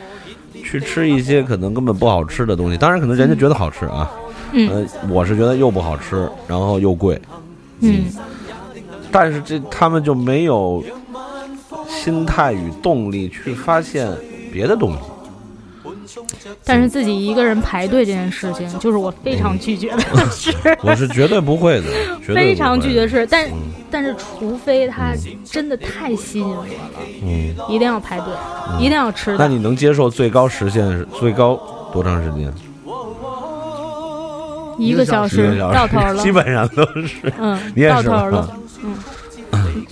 去吃一些可能根本不好吃的东西。当然，可能人家觉得好吃啊，嗯，呃，我是觉得又不好吃，然后又贵，嗯，但是这他们就没有心态与动力去发现别的东西。但是自己一个人排队这件事情，就是我非常拒绝的事。我是绝对不会的，绝对非常拒绝的事。但、嗯、但是，除非它真的太吸引我了，嗯，一定要排队，嗯、一定要吃。那你能接受最高时限是最高多长时间？一个小时到头了，(laughs) 基本上都是。嗯，你也到头了，嗯。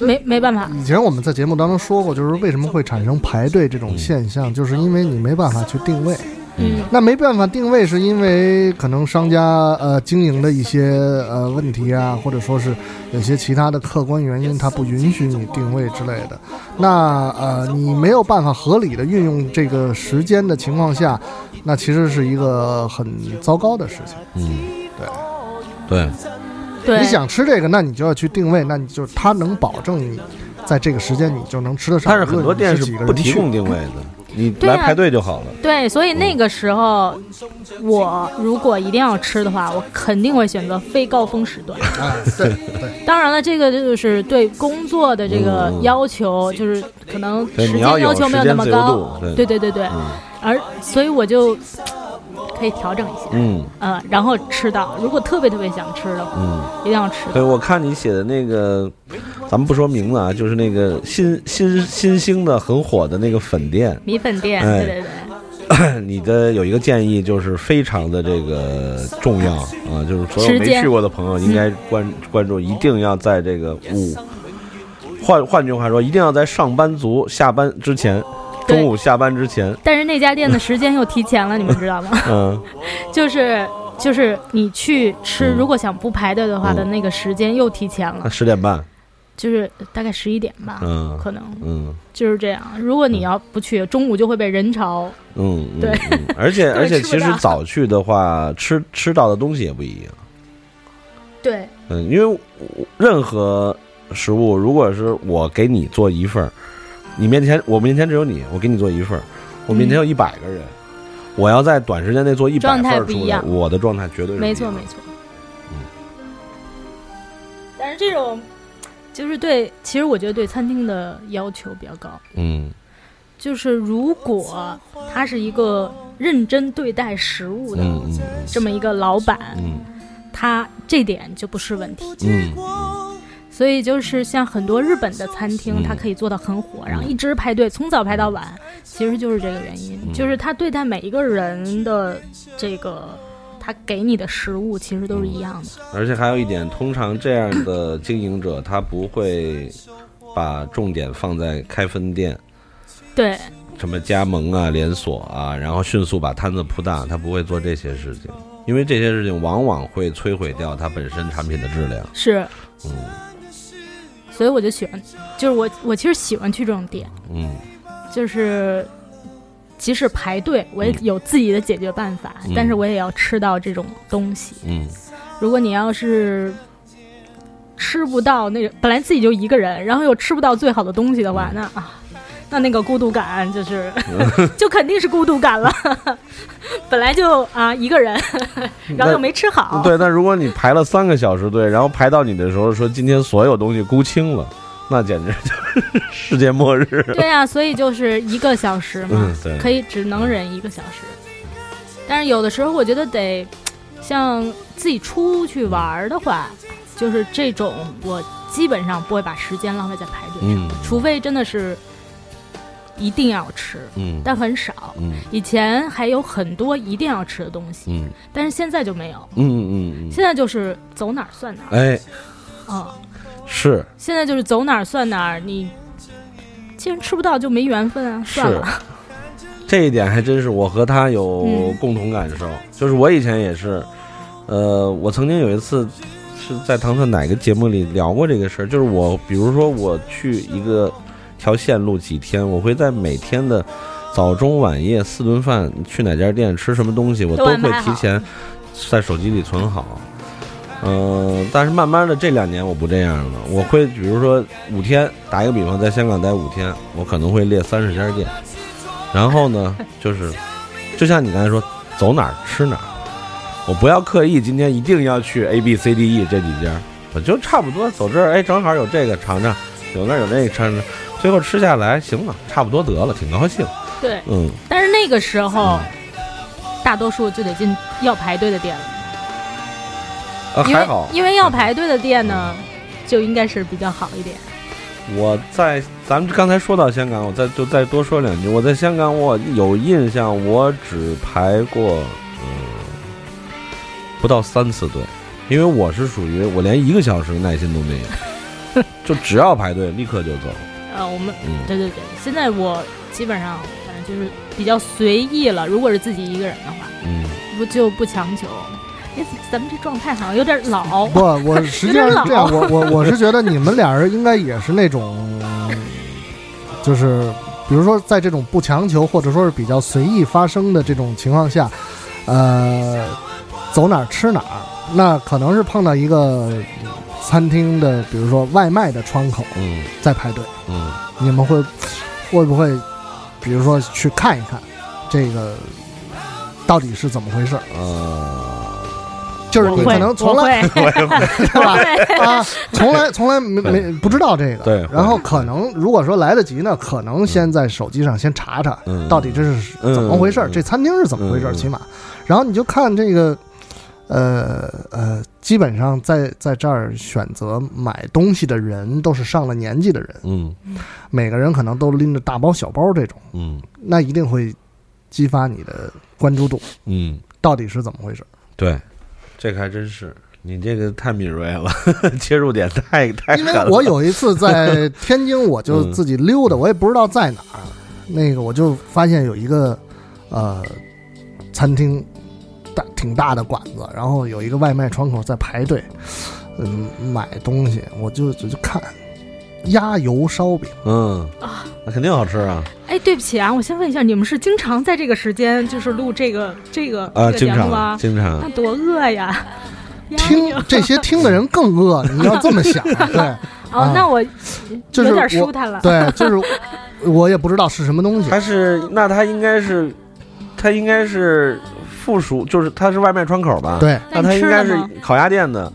没没办法。以前我们在节目当中说过，就是为什么会产生排队这种现象，就是因为你没办法去定位。嗯，那没办法定位，是因为可能商家呃经营的一些呃问题啊，或者说是有些其他的客观原因，它不允许你定位之类的。那呃，你没有办法合理的运用这个时间的情况下，那其实是一个很糟糕的事情。嗯，对，对。对，你想吃这个，那你就要去定位，那你就他能保证你在这个时间你就能吃得上。但是很多店是不提供定位的，(clears throat) 你来排队就好了。对，所以那个时候，我如果一定要吃的话，我肯定会选择非高峰时段。啊，对对。(laughs) 当然了，这个就是对工作的这个要求，就是可能时间要求没有那么高。对对对对。而所以我就。可以调整一下，嗯，呃，然后吃到，如果特别特别想吃的话，嗯，一定要吃。对，我看你写的那个，咱们不说名字啊，就是那个新新新兴的很火的那个粉店，米粉店，哎、对对对。(coughs) 你的有一个建议，就是非常的这个重要啊，就是所有没去过的朋友应该关、嗯、关注，一定要在这个五，换换句话说，一定要在上班族下班之前。中午下班之前，但是那家店的时间又提前了，你们知道吗？(laughs) 嗯，(laughs) 就是就是你去吃，嗯、如果想不排队的话的那个时间又提前了，十点半，就是大概十一点吧，嗯，可能，嗯，就是这样。如果你要不去，中午就会被人潮，嗯，对，嗯、而且 (laughs) 而且其实早去的话，吃吃到的东西也不一样，对，嗯，因为任何食物，如果是我给你做一份儿。你面前，我面前只有你，我给你做一份儿，我面前有一百个人，嗯、我要在短时间内做一百份儿出来，我的状态绝对是没错没错。嗯，但是这种就是对，其实我觉得对餐厅的要求比较高。嗯，就是如果他是一个认真对待食物的嗯嗯这么一个老板，嗯他这点就不是问题。嗯所以就是像很多日本的餐厅，嗯。它可以做到很火，然后一直排队，从早排到晚，其实就是这个原因，嗯。就是他对待每一个人的这个，他给你的食物其实都是一样的。而且还有一点，通常这样的经营者，他不会把重点放在开分店，对，什么加盟啊、连锁啊，然后迅速把摊子铺大，他不会做这些事情，因为这些事情往往会摧毁掉它本身产品的质量。是，嗯所以我就喜欢，就是我我其实喜欢去这种店，嗯。就是即使排队，我也有自己的解决办法，嗯。但是我也要吃到这种东西。嗯。如果你要是吃不到那个，本来自己就一个人，然后又吃不到最好的东西的嗯。话，那啊，那那个孤独感就是 (laughs) 就肯定是孤独感了。(laughs) 本来就啊一个人，(laughs) 然后又没吃好，对，但如果你排了三个小时队，然后排到你的时候说今天所有东西估清了，那简直就是世界末日。对呀、所以就是一个小时嘛，嗯对可以只能忍一个小时。但是有的时候我觉得得像自己出去玩的话，就是这种我基本上不会把时间浪费在排队上，嗯除非真的是一定要吃，嗯。但很少。嗯。以前还有很多一定要吃的东西，嗯。但是现在就没有。嗯嗯嗯，现在就是走哪儿算哪儿，哎，嗯，是。现在就是走哪儿算哪儿，你既然吃不到就没缘分啊，算了。这一点还真是我和他有嗯。共同感受，就是我以前也是，呃，我曾经有一次是在唐探哪个节目里聊过这个事儿，就是我比如说我去一个条线路几天，我会在每天的早中晚夜四顿饭去哪家店吃什么东西，我都会提前在手机里存好。嗯、但是慢慢的这两年我不这样了，我会比如说五天，打一个比方，在香港待五天，我可能会列三十家店，然后呢，就是就像你刚才说，走哪儿吃哪儿，我不要刻意今天一定要去 A B C D E 这几家，我就差不多走这儿，哎，正好有这个尝尝，有那儿有那个尝尝，最后吃下来行了，差不多得了，挺高兴。对，嗯，但是那个时候，大多数就得进要排队的店了，啊，还好，因为要排队的店呢，就应该是比较好一点。我在咱们刚才说到香港，我再就再多说两句。我在香港，我有印象，我只排过嗯不到三次队，因为我是属于我连一个小时的耐心都没有，(laughs) 就只要排队立刻就走。呃，我们、嗯对对对，现在我基本上反正就是比较随意了。如果是自己一个人的话，嗯，不就不强求。哎，咱们这状态好像有点老。(laughs) 不，我实际上是这样，我我我是觉得你们俩人应该也是那种，就是比如说在这种不强求或者说是比较随意发生的这种情况下，呃，走哪儿吃哪儿，那可能是碰到一个餐厅的，比如说外卖的窗口，嗯。在排队，嗯，你们会会不会，比如说去看一看这个到底是怎么回事？儿？呃，就是你可能从来我会。(laughs) 对吧？啊，从来从来没没不知道这个。对然后可能如果说来得及呢，可能先在手机上先查查，嗯。到底这是怎么回事这餐厅是怎么回事起码，然后你就看这个。呃呃，基本上在在这儿选择买东西的人都是上了年纪的人，嗯。每个人可能都拎着大包小包这种，嗯。那一定会激发你的关注度，嗯，到底是怎么回事？对，这个还真是。你这个太敏锐了，(laughs) 切入点太太因为。我有一次在天津，我就嗯自己溜达，我也不知道在哪儿，那个我就发现有一个呃餐厅大挺大的馆子，然后有一个外卖窗口在排队，嗯，买东西，我就就就看鸭油烧饼，嗯啊那肯定好吃啊哎，对不起啊，我先问一下，你们是经常在这个时间就是录这个这个、啊，这个节经目吗？经常那多饿呀！听这些听的人更饿，你要这么想，对，(laughs) 哦，啊那我就是有点舒坦了。对，就是我也不知道是什么东西，它是那它应该是，它应该是附属，就是它是外卖窗口吧？对，那它应该是烤鸭店的。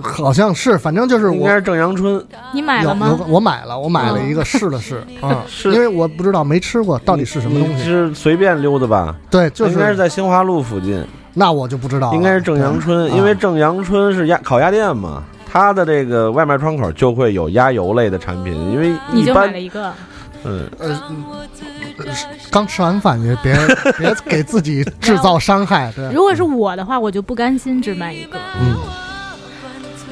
好像是，反正就是我应该是正阳春。你买了吗？我买了，我买了一个试了试啊，是因为我不知道没吃过到底是什么东西。是随便溜达吧？对，就应该是在新华路附近，那我就不知道了，应该是正阳春，因为正阳春是鸭烤鸭店嘛，它的这个外卖窗口就会有鸭油类的产品，因为你就买一般了一个，嗯，呃，嗯刚吃完饭也别 (laughs) 别给自己制造伤害。对，如果是我的话，我就不甘心只买一个。嗯，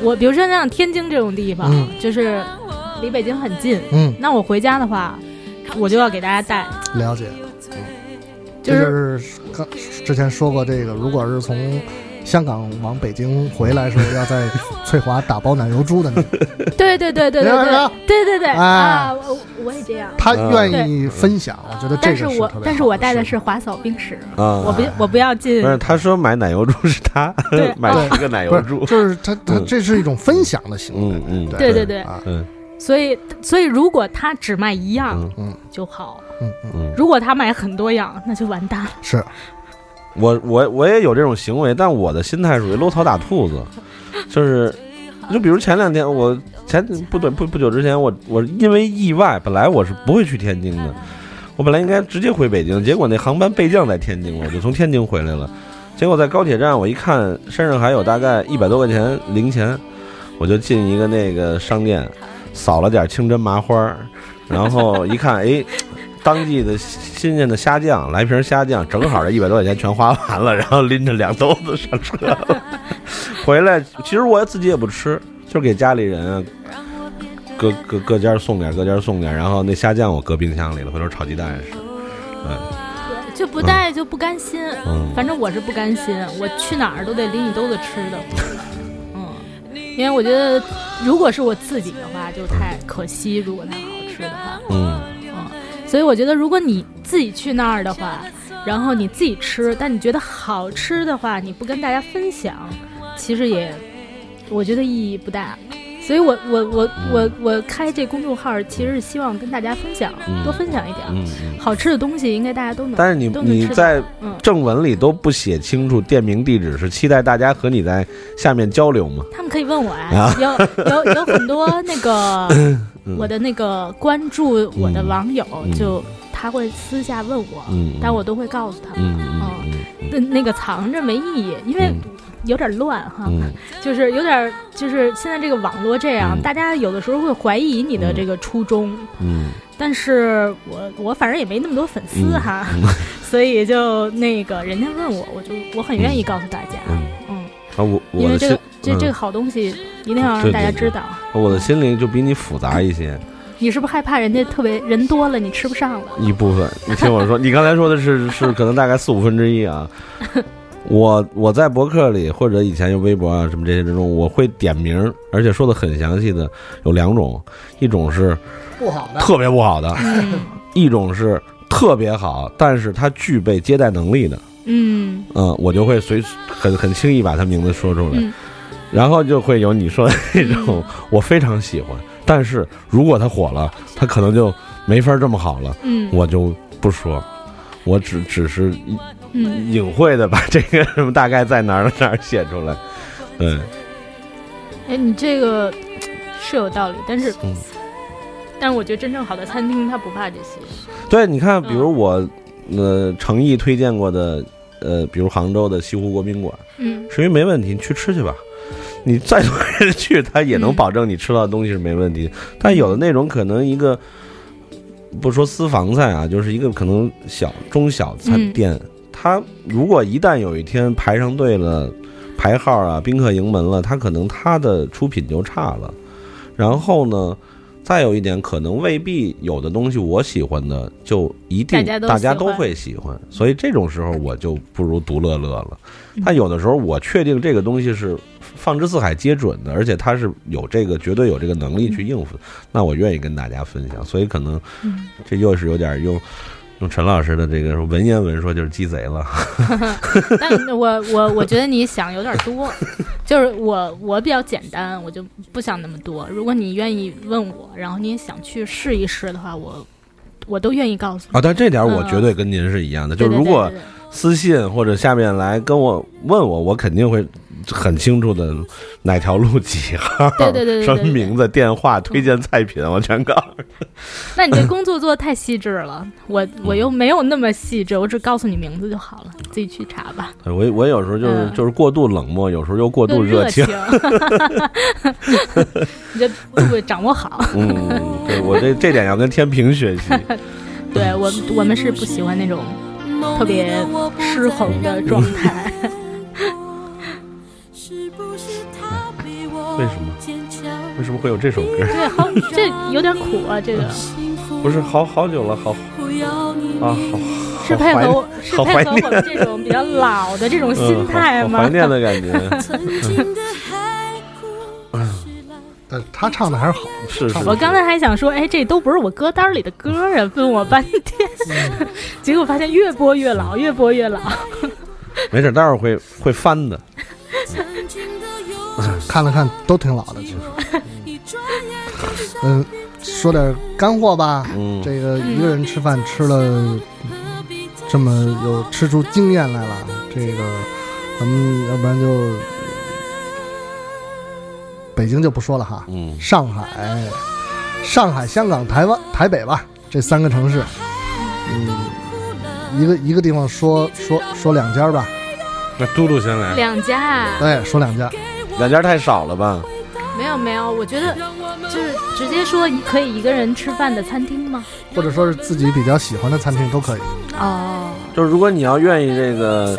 我比如说像天津这种地方，嗯就是离北京很近，嗯，那我回家的话，我就要给大家带。了解。就这就是是刚之前说过，这个如果是从香港往北京回来的时候，要在 (laughs) 翠华打包奶油猪的那个，对对对对对对。对对对。哎。啊！我我也这样。他愿意分享，我觉得这但是我但是我带的是华嫂冰室，啊。我不我不要进不。是他说买奶油猪是他对。(laughs) 买哦十个奶油猪，就是他他嗯。这是一种分享的行为。嗯嗯，对对对啊，嗯。所以所以如果他只卖一样嗯。嗯就好，嗯。嗯，嗯，如果他买很多样，那就完蛋了。是我我我也有这种行为，但我的心态属于搂草打兔子，就是就比如前两天我前不对不不久之前我我因为意外，本来我是不会去天津的，我本来应该直接回北京，结果那航班备降在天津了，我就从天津回来了。结果在高铁站，我一看身上还有大概一百多块钱零钱，我就进一个那个商店，扫了点清真麻花，然后一看，哎，当季的新鲜的虾酱，来瓶虾酱，正好这一百多块钱全花完了，然后拎着两兜子上车了。(laughs) 回来，其实我自己也不吃，就给家里人啊各各各家送点，各家送点，然后那虾酱我搁冰箱里了，回头炒鸡蛋吃。对，就不带就不甘心，嗯反正我是不甘心，我去哪儿都得拎一兜子吃的。(laughs) 嗯，因为我觉得如果是我自己的话，就太可惜。如果它好吃的话，嗯嗯，所以我觉得如果你自己去那儿的话，(laughs) 然后你自己吃，但你觉得好吃的话，你不跟大家分享，其实也我觉得意义不大。所以我我我我我开这公众号，其实是希望跟大家分享，嗯多分享一点。嗯嗯。好吃的东西应该大家都能，但是你你在嗯，正文里都不写清楚店名地址，是期待大家和你在下面交流吗？他们可以问我呀啊，有有有很多那个嗯 (laughs) 我的那个关注我的网友，嗯。就他会私下问我，嗯但我都会告诉他。们，嗯那那个藏着没意义，因为嗯有点乱哈，嗯。就是有点就是现在这个网络这样，嗯。大家有的时候会怀疑你的这个初衷，嗯。但是我我反正也没那么多粉丝嗯。哈，(laughs) 所以就那个人家问我，我就我很愿意告诉大家，啊，我我的心嗯这这个好东西一定要让大家知道。我的心灵就比你复杂一些，你是不是害怕人家特别人多了你吃不上了？一部分。你听我说，(laughs) 你刚才说的是是可能大概四五分之一啊。(laughs) 我我在博客里或者以前用微博啊什么这些之中，我会点名，而且说的很详细的，有两种，一种是不好的，特别不好的，嗯一种是特别好，但是它具备接待能力的。嗯。嗯，我就会随很很轻易把他名字说出来，嗯。然后就会有你说的那种我非常喜欢，但是如果他火了，他可能就没法这么好了，嗯。我就不说，我只只是嗯，隐晦的把这个什么大概在哪儿哪儿写出来，对，哎，你这个是有道理，但是嗯，但是我觉得真正好的餐厅他不怕这些。对，你看，比嗯。如我呃诚意推荐过的呃，比如杭州的西湖国宾馆，嗯是因为没问题，你去吃去吧。你再多人去，他也能嗯保证你吃到的东西是没问题。但有的那种可能一个不说私房菜啊，就是一个可能小中小餐嗯店，它如果一旦有一天排上队了，排号啊，宾客盈门了，他可能他的出品就差了。然后呢，再有一点，可能未必有的东西我喜欢的，就一定大家都会喜欢。所以这种时候我就不如独乐乐了。嗯但有的时候我确定这个东西是放之四海皆准的，而且它是有这个绝对有这个能力去应付，那我愿意跟大家分享。所以可能嗯这又是有点用用陈老师的这个文言文说就是鸡贼了。(laughs) 但我我我觉得你想有点多，就是我我比较简单，我就不想那么多。如果你愿意问我，然后你也想去试一试的话，我我都愿意告诉你。啊，但这点我嗯绝对跟您是一样的，就是如果对对私信或者下面来跟我问我，我肯定会很清楚的哪条路几号，对对对对对什么名字、电话、推荐菜品，我全告诉你。那你这工作做的太细致了，我我又没有那么细致，我只告诉你名字就好了，你自己去查吧。我我有时候就是、嗯就是过度冷漠，有时候又过度热情。(laughs) 你这度掌握好。嗯，对我这这点要跟天平学习。(laughs) 对我我们是不喜欢那种特别失衡的状态。为什么？为什么会有这首歌？对，好，这有点苦啊，这个。不是好好久了，好啊，好是配合我，是配合我们这种比较老的这种心态吗？好怀念的感觉。(laughs) (laughs) 但他唱的还是好，是是。我刚才还想说，哎，这都不是我歌单里的歌啊，问我半天，(laughs) 结果发现越播越老，越播越老。没事，待会儿会会翻的。(laughs) 看了看都挺老的，其实。嗯，说点干货吧。嗯，这个一个人吃饭吃了这么有吃出经验来了，这个咱们要不然就北京就不说了哈。嗯，上海、上海、香港、台湾、台北吧，这三个城市，嗯，一个一个地方说说说两家吧。那嘟嘟先来。两家。对，说两家。两家太少了吧？没有没有，我觉得就是直接说可以一个人吃饭的餐厅吗？或者说是自己比较喜欢的餐厅都可以。哦，就是如果你要愿意这个，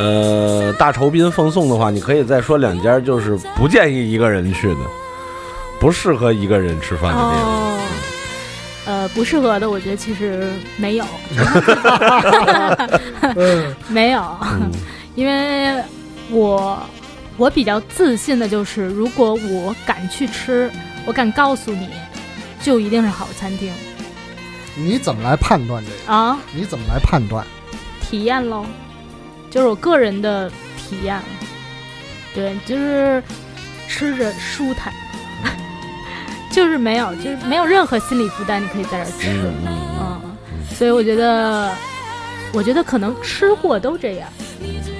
呃，大酬宾奉送的话，你可以再说两家，就是不建议一个人去的，不适合一个人吃饭的地方。哦呃，不适合的，我觉得其实没有，(laughs) 没有，嗯因为我我比较自信的就是，如果我敢去吃，我敢告诉你，就一定是好餐厅你怎么来判断这个？啊，你怎么来判断？体验喽，就是我个人的体验，对，就是吃着舒坦。(laughs) 就是没有，就是没有任何心理负担，你可以在这儿吃，嗯嗯，所以我觉得，我觉得可能吃货都这样，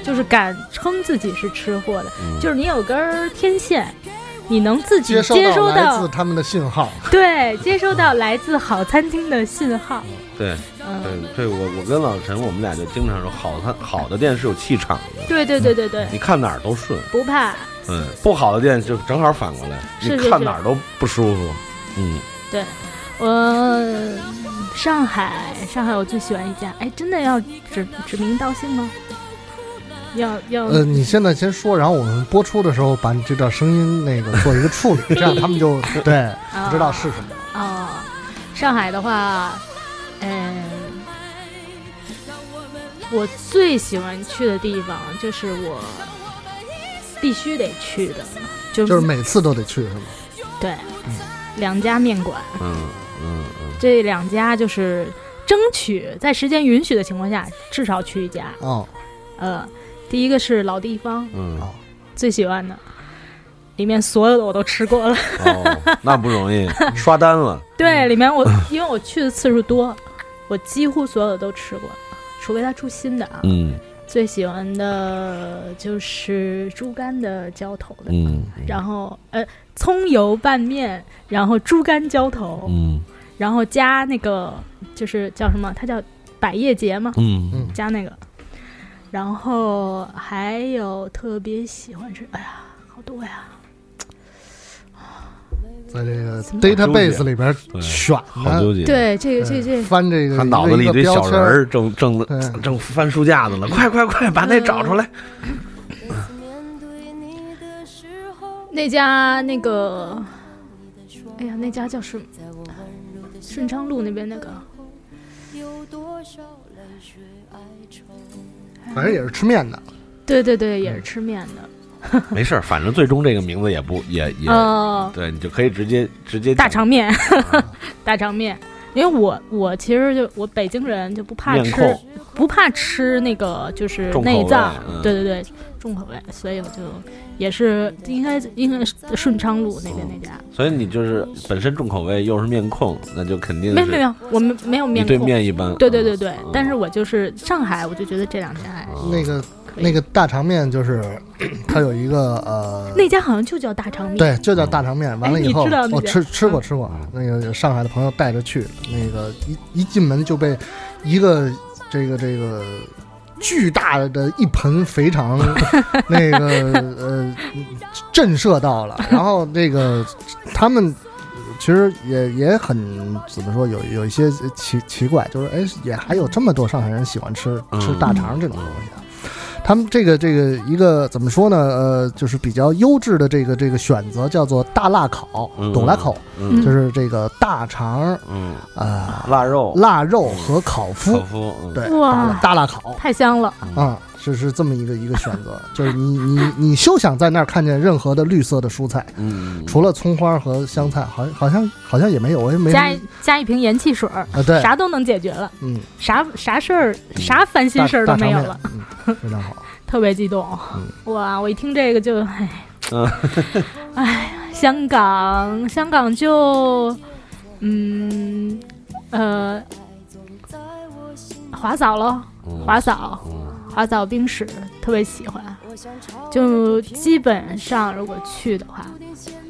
就是敢称自己是吃货的，嗯。就是你有根天线，你能自己接收接收来自他们的信号。对，接收到来自好餐厅的信号，对，嗯，对，对我我跟老陈，我们俩就经常说，好餐好的店是有气场的，对对对对对，你看哪儿都顺。不怕，嗯，不好的店就正好反过来，你看哪儿都不舒服。嗯，对，我上海上海我最喜欢一家，哎，真的要指指名道姓吗？要要呃，你现在先说，然后我们播出的时候把你这段声音那个做一个处理，这样他们就 (laughs) 对不知道是什么。哦，上海的话，嗯，我最喜欢去的地方就是我必须得去的，就就是每次都得去是吗？对，两家面馆，嗯嗯嗯，这两家就是争取在时间允许的情况下，至少去一家。哦，呃，第一个是老地方，嗯，最喜欢的，里面所有的我都吃过了。哦，那不容易，(laughs) 刷单了。对，里面我因为我去的次数多，我几乎所有的都吃过，除非他出新的啊。嗯最喜欢的就是猪肝的浇头的，嗯然后呃葱油拌面，然后猪肝浇头，嗯然后加那个就是叫什么？它叫百叶结嘛？嗯嗯加那个，然后还有特别喜欢吃，哎呀，好多呀！在这个 database 里边对选的，好纠结。对，这个这这翻这个他脑子里这一个一个标签小人儿正正对正翻书架子了，快快快，把那找出来。那家那个，哎呀，那家叫什么？顺昌路那边那个，反正也是吃面的。对对对，也是吃面的。(laughs) 没事儿，反正最终这个名字也不也也，哦，对你就可以直接直接大肠面，大肠面，(laughs) 因为我我其实就我北京人就不怕吃不怕吃那个就是内脏，嗯。对对对，重口味，所以我就也是应该应该是顺昌路那边那家，所以你就是本身重口味，又是面控，那就肯定没有没有，我们没有面控对控，面一般。对对对对，嗯。但是我就是上海，我就觉得这两家还那个那个大肠面就是它有一个呃，那家好像就叫大肠面，对，就叫大肠面。完了以后我吃吃过嗯吃过，那个上海的朋友带着去，那个一一进门就被一个这个这个巨大的一盆肥肠 (laughs) 那个呃震慑到了，然后那个他们。其实也也很怎么说，有有一些奇奇怪，就是哎，也还有这么多上海人喜欢吃吃大肠这种东西啊。他们这个这个一个怎么说呢？呃，就是比较优质的这个这个选择叫做大辣烤，嗯懂辣口，嗯。就是这个大肠嗯。啊、腊肉。腊肉和烤麸，烤麸，嗯。对，哇。大辣大辣烤。太香了，啊、是是这么一个一个选择，就是你你你休想在那儿看见任何的绿色的蔬菜，嗯，除了葱花和香菜，好像好像好像也没有，我也没加加一瓶盐汽水儿，啊，对，啥都能解决了，嗯，啥啥事儿啥烦心事儿都没有了，，嗯，非常好，(laughs) 特别激动，嗯。哇！我一听这个就唉，嗯。(laughs) 唉，香港香港就嗯呃华嫂喽，嗯。华嫂华嫂冰室特别喜欢，就基本上如果去的话。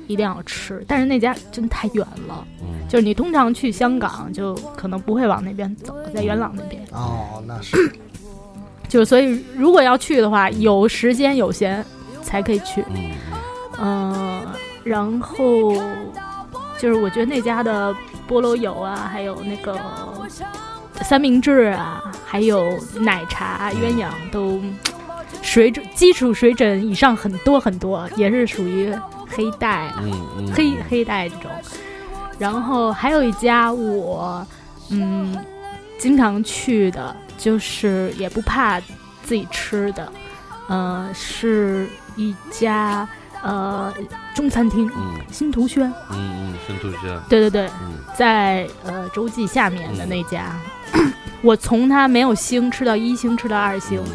一定要吃，但是那家真太远了，嗯就是你通常去香港就可能不会往那边走，在元朗那边，哦，那是就所以如果要去的话，有时间有闲才可以去。嗯嗯、然后就是我觉得那家的菠萝油啊，还有那个三明治啊，还有奶茶、鸳鸯都水准基础水准以上很多很多，也是属于黑带啊。嗯嗯，黑黑带这种。然后还有一家我嗯经常去的，就是也不怕自己吃的，呃，是一家呃中餐厅，嗯新图轩。嗯嗯，新图轩，对对对，嗯在呃洲际下面的那家，我从它没有星吃到一星，吃到二星，嗯。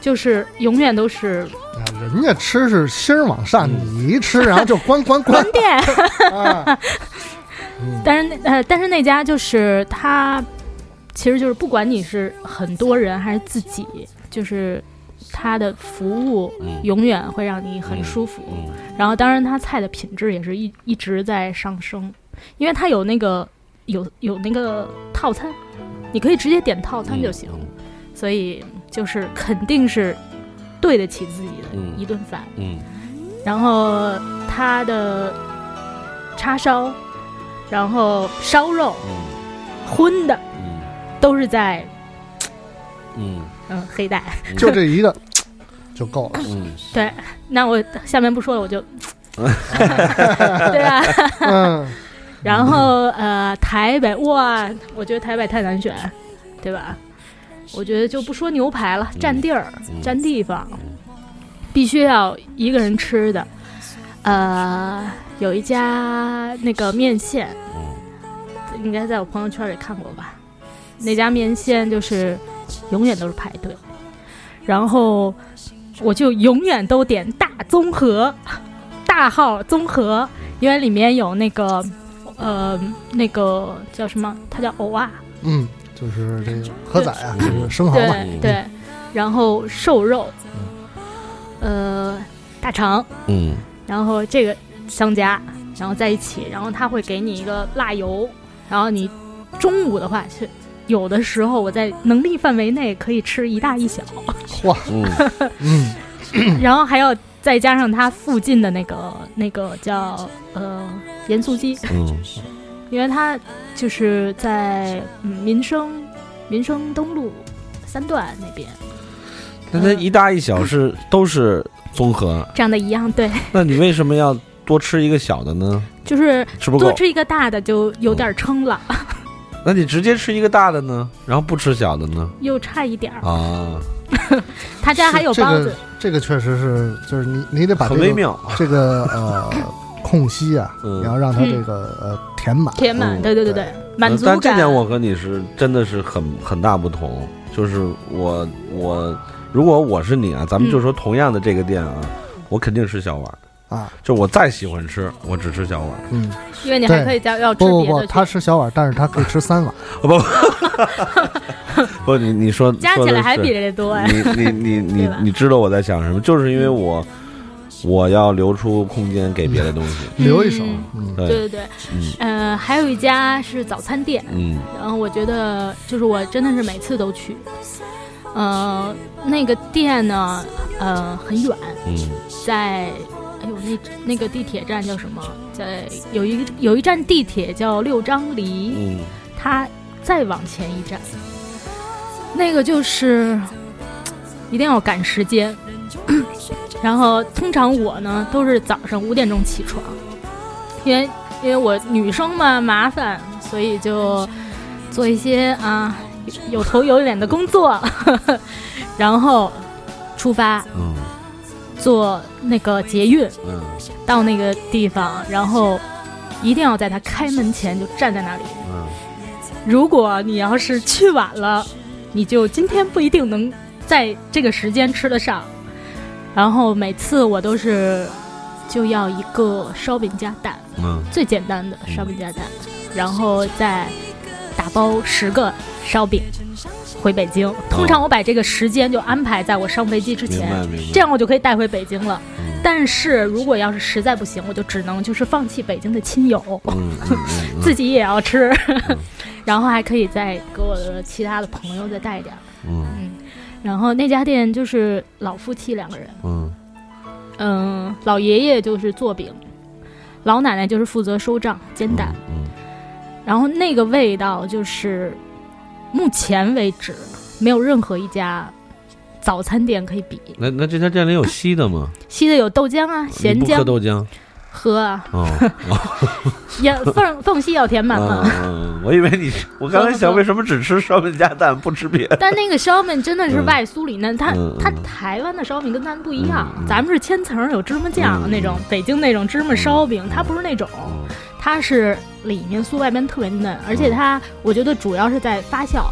就是永远都是啊，人家吃是心儿往上，你一吃然后就关关关。关店。(laughs) 啊，(laughs) 但是那呃，但是那家就是它，其实就是不管你是很多人还是自己，就是它的服务嗯。永远会让你很舒服。嗯然后当然它菜的品质也是一一直在上升，因为它有那个有有那个套餐，你可以直接点套餐就行，所以就是肯定是对得起自己的嗯。一顿饭。嗯。然后他的叉烧，然后烧肉、荤的嗯。都是在嗯。嗯黑带。就这一个 (tsk) 就够了。嗯。对，那我下面不说了，我就 (laughs) (laughs) 对吧。嗯，(laughs) 然后呃，台北哇，我觉得台北太难选，对吧？我觉得就不说牛排了，占地儿、占地方，必须要一个人吃的。呃，有一家那个面线，应该在我朋友圈里看过吧？那家面线就是永远都是排队，然后我就永远都点大综合，大号综合，因为里面有那个呃那个叫什么？它叫藕啊，嗯，就是这个蚵仔啊，就是生蚝嘛。对对，然后瘦肉，呃，大肠，嗯。然后这个相加，然后在一起，然后他会给你一个辣油，然后你中午的话去有的时候我在能力范围内可以吃一大一小，哇，嗯。(laughs) 然后还要再加上它附近的那个那个叫呃盐酥鸡，嗯。因为它就是在嗯民生民生东路三段那边，那它一大一小是都是综合，长得一样，对，那你为什么要多吃一个小的呢？就是吃不够。多吃一个大的就有点撑了，(laughs) 那你直接吃一个大的呢，然后不吃小的呢？又差一点儿。啊，(laughs) 他家还有包子。个，这个确实是，就是你你得把这个很微妙。(laughs) 这个呃空隙啊，嗯。你要让它这个呃填满。填满，嗯对对对对，满足感。但这点我和你是真的是很很大不同，就是我我如果我是你啊，咱们就说同样的这个店啊，我肯定是小碗啊，就我再喜欢吃，我只吃小碗。嗯，因为你还可以加要吃不不不，别的。他吃小碗，但是他可以吃三碗。(laughs) 不 (laughs) 不，你你说 (laughs) 加起来还比这这多哎。你你你你你知道我在想什么？就是因为我我要留出空间给别的东西，留一手，对。对对，嗯。呃，还有一家是早餐店，嗯。然后我觉得就是我真的是每次都去，嗯，那个店呢，呃，很远，嗯。在，哎呦，那那个地铁站叫什么？在有一个有一站地铁叫六张犁，嗯它再往前一站，那个就是一定要赶时间。(clears throat) 然后通常我呢都是早上五点钟起床，因为因为我女生嘛麻烦，所以就做一些啊有有头有脸的工作，(laughs) 然后出发嗯坐那个捷运嗯到那个地方，然后一定要在他开门前就站在那里。嗯如果你要是去晚了，你就今天不一定能在这个时间吃得上。然后每次我都是就要一个烧饼加蛋，嗯最简单的烧饼加蛋，然后再打包十个烧饼回北京。通常我把这个时间就安排在我上飞机之前这样我就可以带回北京了。嗯。但是如果要是实在不行，我就只能就是放弃北京的亲友，(laughs) 自己也要吃，(laughs) 然后还可以再给我的其他的朋友再带点儿。嗯。然后那家店就是老夫妻两个人，嗯。嗯，老爷爷就是做饼，老奶奶就是负责收账煎蛋，嗯。然后那个味道就是目前为止没有任何一家早餐店可以比。那那这家店里有稀的吗？稀的有豆浆啊，咸浆喝豆浆？喝啊，哦，(laughs) 也缝缝隙要填满嘛。嗯嗯，我以为你，我刚才想为什么只吃烧饼加蛋不吃别的？但那个烧饼真的是外酥里嫩，它嗯它台湾的烧饼跟咱不一样，嗯咱们是千层有芝麻酱嗯那种，北京那种芝麻烧饼，它不是那种，它是里面酥外边特别嫩，而且它我觉得主要是在发酵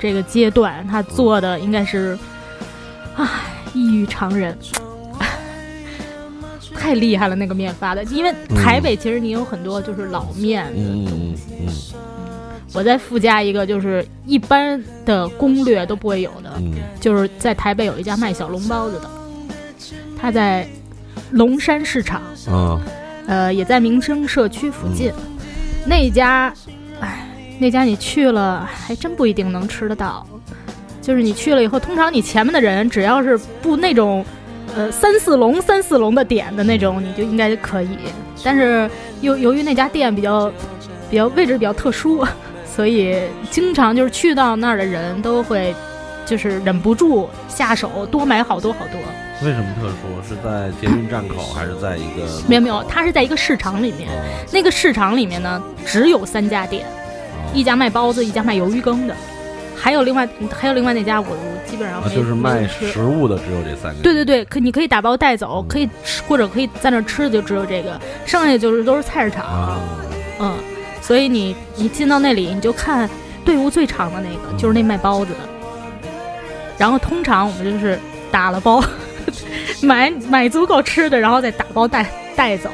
这个阶段，它做的应该是，唉，异于常人。(laughs) 太厉害了，那个面发的，因为台北其实你有很多就是老面，嗯嗯嗯。我再附加一个，就是一般的攻略都不会有的，嗯。就是在台北有一家卖小笼包子的，他在龙山市场，嗯。啊呃，也在民生社区附近。那家，哎，那家你去了还真不一定能吃得到。就是你去了以后，通常你前面的人只要是不那种，呃，三四笼三四笼的点的那种，你就应该可以。但是由由于那家店比较比较位置比较特殊，所以经常就是去到那儿的人都会就是忍不住下手多买好多好多。为什么特殊？是在捷运站口，还是在一个？没有没有，它是在一个市场里面。那个市场里面呢，只有三家店，一家卖包子，一家卖鱿鱼羹的，还有另外还有另外那家我我基本上啊，就是卖食物的只有这三个。对对对，可你可以打包带走，可以吃或者可以在那吃的就只有这个，剩下就是都是菜市场。啊，嗯，所以你你进到那里，你就看队伍最长的那个，就是那卖包子的。然后通常我们就是打了包，(laughs) 买买足够吃的，然后再打包带带走。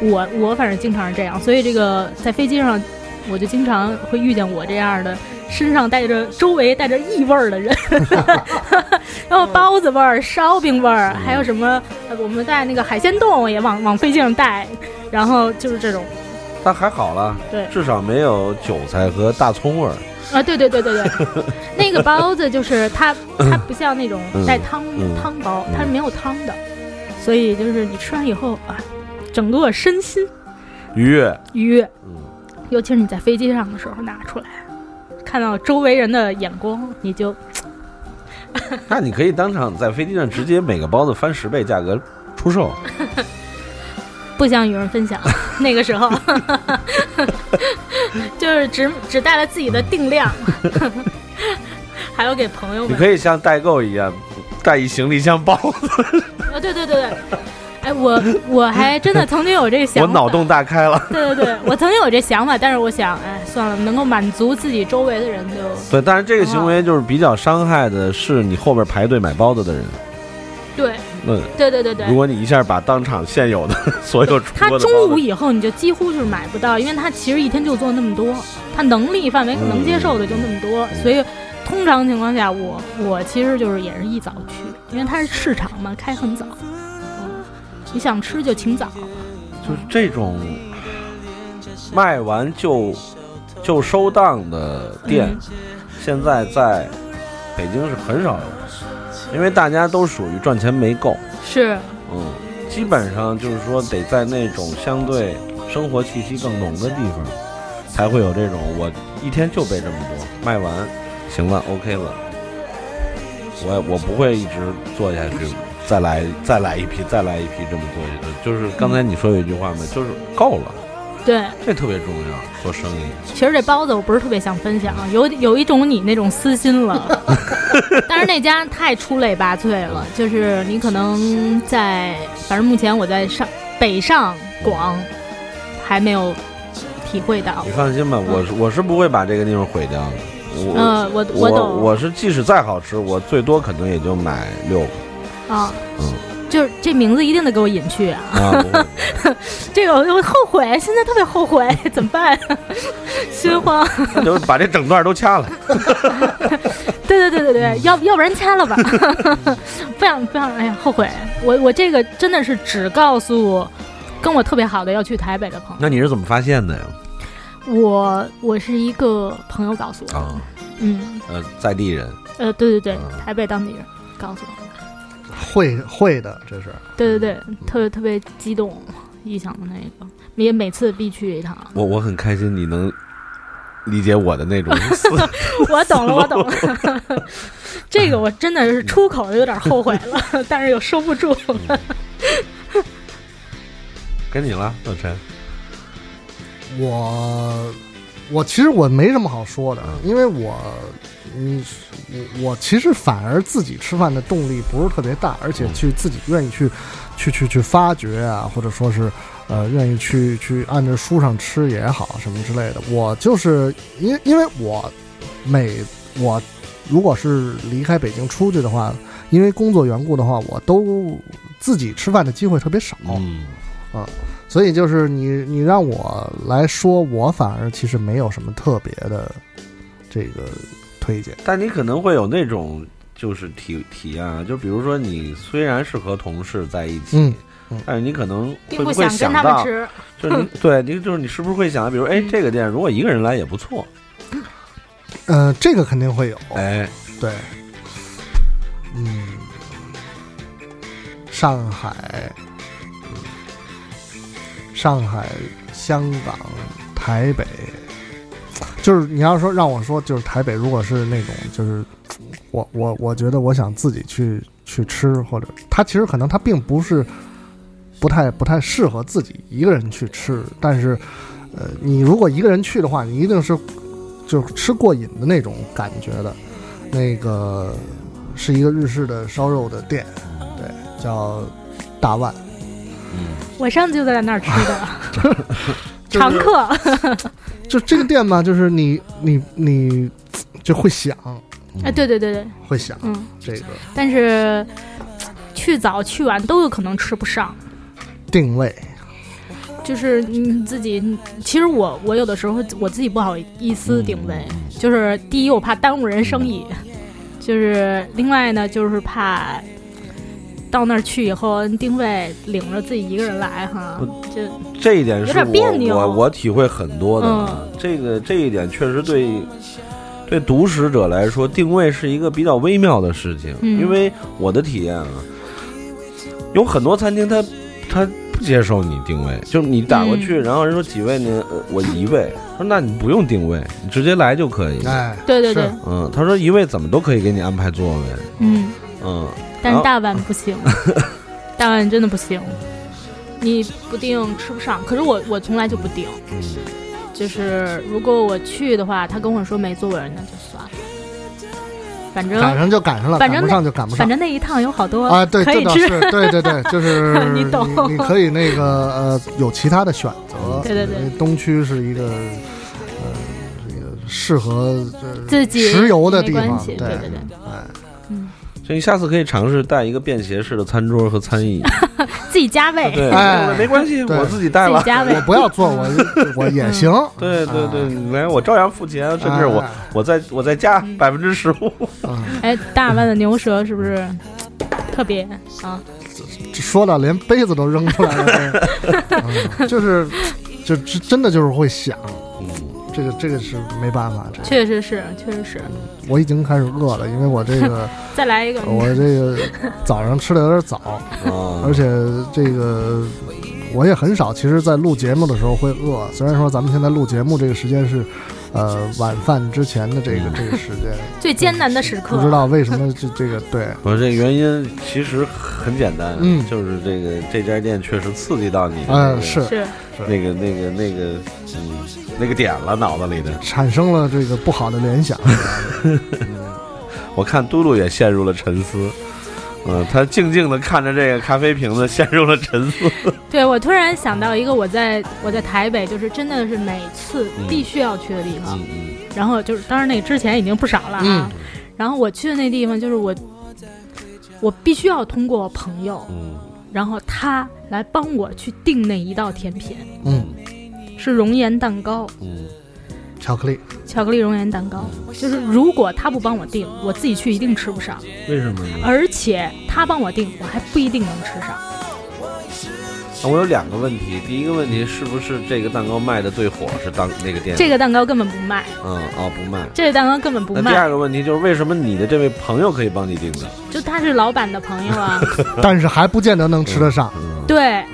我我反正经常是这样，所以这个在飞机上，我就经常会遇见我这样的，身上带着周围带着异味儿的人，(laughs) 然后包子味儿、烧饼味儿，还有什么呃我们带那个海鲜冻也往往飞机上带，然后就是这种但还好了，对至少没有韭菜和大葱味儿。啊，对对对对对，(laughs) 那个包子就是它，它不像那种带汤、嗯汤包，它是没有汤的，所以就是你吃完以后啊，整个身心愉悦，愉悦。嗯尤其是你在飞机上的时候拿出来，看到周围人的眼光，你就 (laughs) 那你可以当场在飞机上直接每个包子翻十倍价格出售。(laughs) 不想与人分享。那个时候，(laughs) 就是只只带了自己的定量，还有给朋友们。你可以像代购一样带一行李箱包子。啊，对对对对，哎，哎，我我还真的曾经有这个想法，我脑洞大开了。对对对，我曾经有这想法，但是我想，哎，算了，能够满足自己周围的人就对。但是这个行为就是比较伤害的是你后边排队买包子的人。对，嗯，对对对对。如果你一下把当场现有的 (laughs) 所有他中午以后你就几乎就是买不到，因为他其实一天就做那么多，他能力范围能接受的就那么多，所以通常情况下，我我其实就是也是一早去，因为它是市场嘛，开很早。你想吃就请早，就是这种卖完就就收档的店，现在在北京是很少有，因为大家都属于赚钱没够。是，嗯，基本上就是说得在那种相对生活气息更浓的地方，才会有这种我一天就备这么多，卖完行了，OK 了，我我不会一直做下去。再来，再来一批，再来一批，这么做下去，就是刚才你说有一句话嘛，就是够了。对，这特别重要，做生意。其实这包子我不是特别想分享，有有一种你那种私心了。(laughs) 但是那家太出类拔萃了，就是你可能在，反正目前我在上北上广还没有体会到。你放心吧，我是我是不会把这个地方毁掉的。嗯，我我懂。我是即使再好吃，我最多可能也就买六个。啊，嗯，就是这名字一定得给我隐去啊！啊，(laughs) 这个我后悔，现在特别后悔，(laughs) 怎么办？(laughs) 心慌，就把这整段都掐了。对对对对对，要要不然掐了吧？不想不想，哎呀，后悔！我我这个真的是只告诉跟我特别好的要去台北的朋友。那你是怎么发现的呀？我我是一个朋友告诉我啊，嗯，呃，在地人，呃，对对对，台北当地人告诉我。会会的，这是对对对，特别特别激动，臆想的那个，也每次必去一趟。我我很开心，你能理解我的那种。(laughs) 我懂了，我懂了。(laughs) 这个我真的是出口有点后悔了，但是又收不住。(laughs) 跟你了，老陈。我我其实我没什么好说的，因为我。嗯，我我其实反而自己吃饭的动力不是特别大，而且去自己愿意去，去去去发掘啊，或者说是，呃，愿意去去按着书上吃也好，什么之类的。我就是因因为我每我如果是离开北京出去的话，因为工作缘故的话，我都自己吃饭的机会特别少，嗯，啊，所以就是你你让我来说，我反而其实没有什么特别的这个。推荐，但你可能会有那种就是体体验啊，就比如说你虽然是和同事在一起，但是你可能会不会想到，就是你 (laughs) 对你就是你是不是会想，比如哎这个店如果一个人来也不错，嗯，这个肯定会有，哎，对，嗯，上海，上海，香港，台北。就是你要说让我说，就是台北，如果是那种，就是我我我觉得我想自己去去吃，或者他其实可能他并不是不太不太适合自己一个人去吃，但是呃，你如果一个人去的话，你一定是就吃过瘾的那种感觉的。那个是一个日式的烧肉的店，对，叫大万。嗯，我上次就在那儿吃的，(laughs) 常客。(laughs) 就这个店嘛，就是你你你就会想，哎，对对对对，会想，嗯，这个，但是去早去晚都有可能吃不上。定位，就是你自己，其实我我有的时候我自己不好意思定位，就是第一我怕耽误人生意，就是另外呢就是怕。到那儿去以后，定位领着自己一个人来哈，就这一点是我我我体会很多的。这个这一点确实对对独食者来说，定位是一个比较微妙的事情。因为我的体验啊，有很多餐厅他他不接受你定位，就是你打过去，然后人说几位呢？我一位，说那你不用定位，你直接来就可以。哎，对对对，嗯，他说一位怎么都可以给你安排座位。嗯嗯。但是大碗不行，(laughs) 大碗真的不行，你不定吃不上。可是我我从来就不定，就是如果我去的话，他跟我说没座位，那就算了。反正赶上就赶上了，反正赶不上就赶不上。反正那一趟有好多啊，对，可以吃，这倒是，对对对，就是 (laughs) 你懂你可以那个呃有其他的选择。对对对，东区是一个呃这个适合自己石油的地方，对对对，哎，嗯。所以你下次可以尝试带一个便携式的餐桌和餐椅，(laughs) 自己加位。对，哎，没关系，我自己带了。自己加位，我不要做，我 (laughs) 我也行。对对对，来，我照样付钱，甚至我我再我再加百分之十五。哎，大碗的牛舌是不是特别啊？说到连杯子都扔出来了，(laughs) 就是就真的就是会想。这个这个是没办法，这确实是，确实是。我已经开始饿了，因为我这个 (laughs) 再来一个，我这个早上吃的有点早，(laughs) 而且这个我也很少，其实，在录节目的时候会饿。虽然说咱们现在录节目这个时间是呃晚饭之前的这个这个时间，(laughs) 最艰难的时刻，不知道为什么这这个对。(laughs) 我这原因其实很简单，嗯，就是这个这家店确实刺激到你，嗯，是。是。那个那个那个嗯。那个点了脑子里的，产生了这个不好的联想。(laughs) 我看嘟嘟也陷入了沉思，嗯，他静静的看着这个咖啡瓶子，陷入了沉思。(laughs) 对，我突然想到一个，我在我在台北，就是真的是每次必须要去的地方。嗯然后就是，当然那之前已经不少了啊。嗯。然后我去的那地方，就是我，我必须要通过朋友，嗯，然后他来帮我去订那一道甜品。嗯。是熔岩蛋糕，嗯，巧克力，巧克力熔岩蛋糕，就是如果他不帮我订，我自己去一定吃不上。为什么呢？而且他帮我订，我还不一定能吃上。我有两个问题，第一个问题是不是这个蛋糕卖的最火是当那个店？这个蛋糕根本不卖。嗯，哦，不卖。这个蛋糕根本不卖。那第二个问题就是为什么你的这位朋友可以帮你订的？就他是老板的朋友啊。(laughs) 但是还不见得能吃得上。对。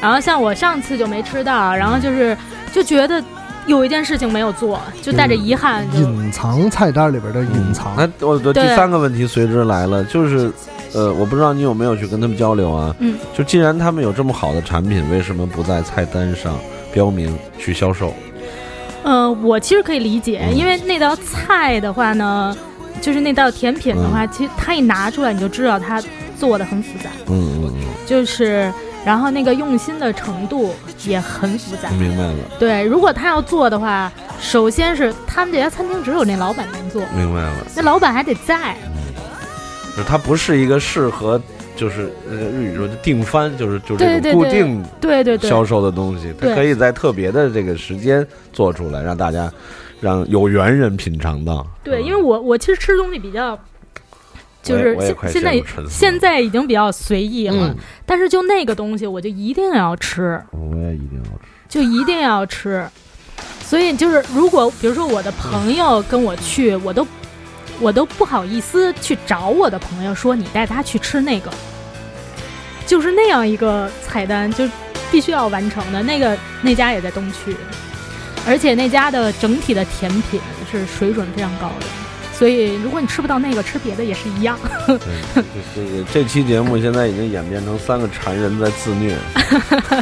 然后像我上次就没吃到，然后就是就觉得有一件事情没有做，就带着遗憾。隐藏菜单里边的隐藏。那我的第三个问题随之来了，就是，呃，我不知道你有没有去跟他们交流啊？嗯。就既然他们有这么好的产品，为什么不在菜单上标明去销售？呃，我其实可以理解，因为那道菜的话呢，就是那道甜品的话，其实它一拿出来你就知道它做的很复杂。嗯嗯嗯。就是。然后那个用心的程度也很复杂，明白了。对，如果他要做的话，首先是他们这家餐厅只有那老板能做，明白了。那老板还得在，就它不是一个适合，就是呃日语说的定番，就是就这种固定对对对销售的东西，它可以在特别的这个时间做出来，让大家让有缘人品尝到。对，因为我我其实吃东西比较。就是现现在现在已经比较随意了，但是就那个东西，我就一定要吃。我也一定要吃，就一定要吃。所以就是，如果比如说我的朋友跟我去，我都我都不好意思去找我的朋友说你带他去吃那个，就是那样一个菜单，就必须要完成的。那个那家也在东区，而且那家的整体的甜品是水准非常高的。所以，如果你吃不到那个，吃别的也是一样。对，这个这期节目现在已经演变成三个馋人在自虐，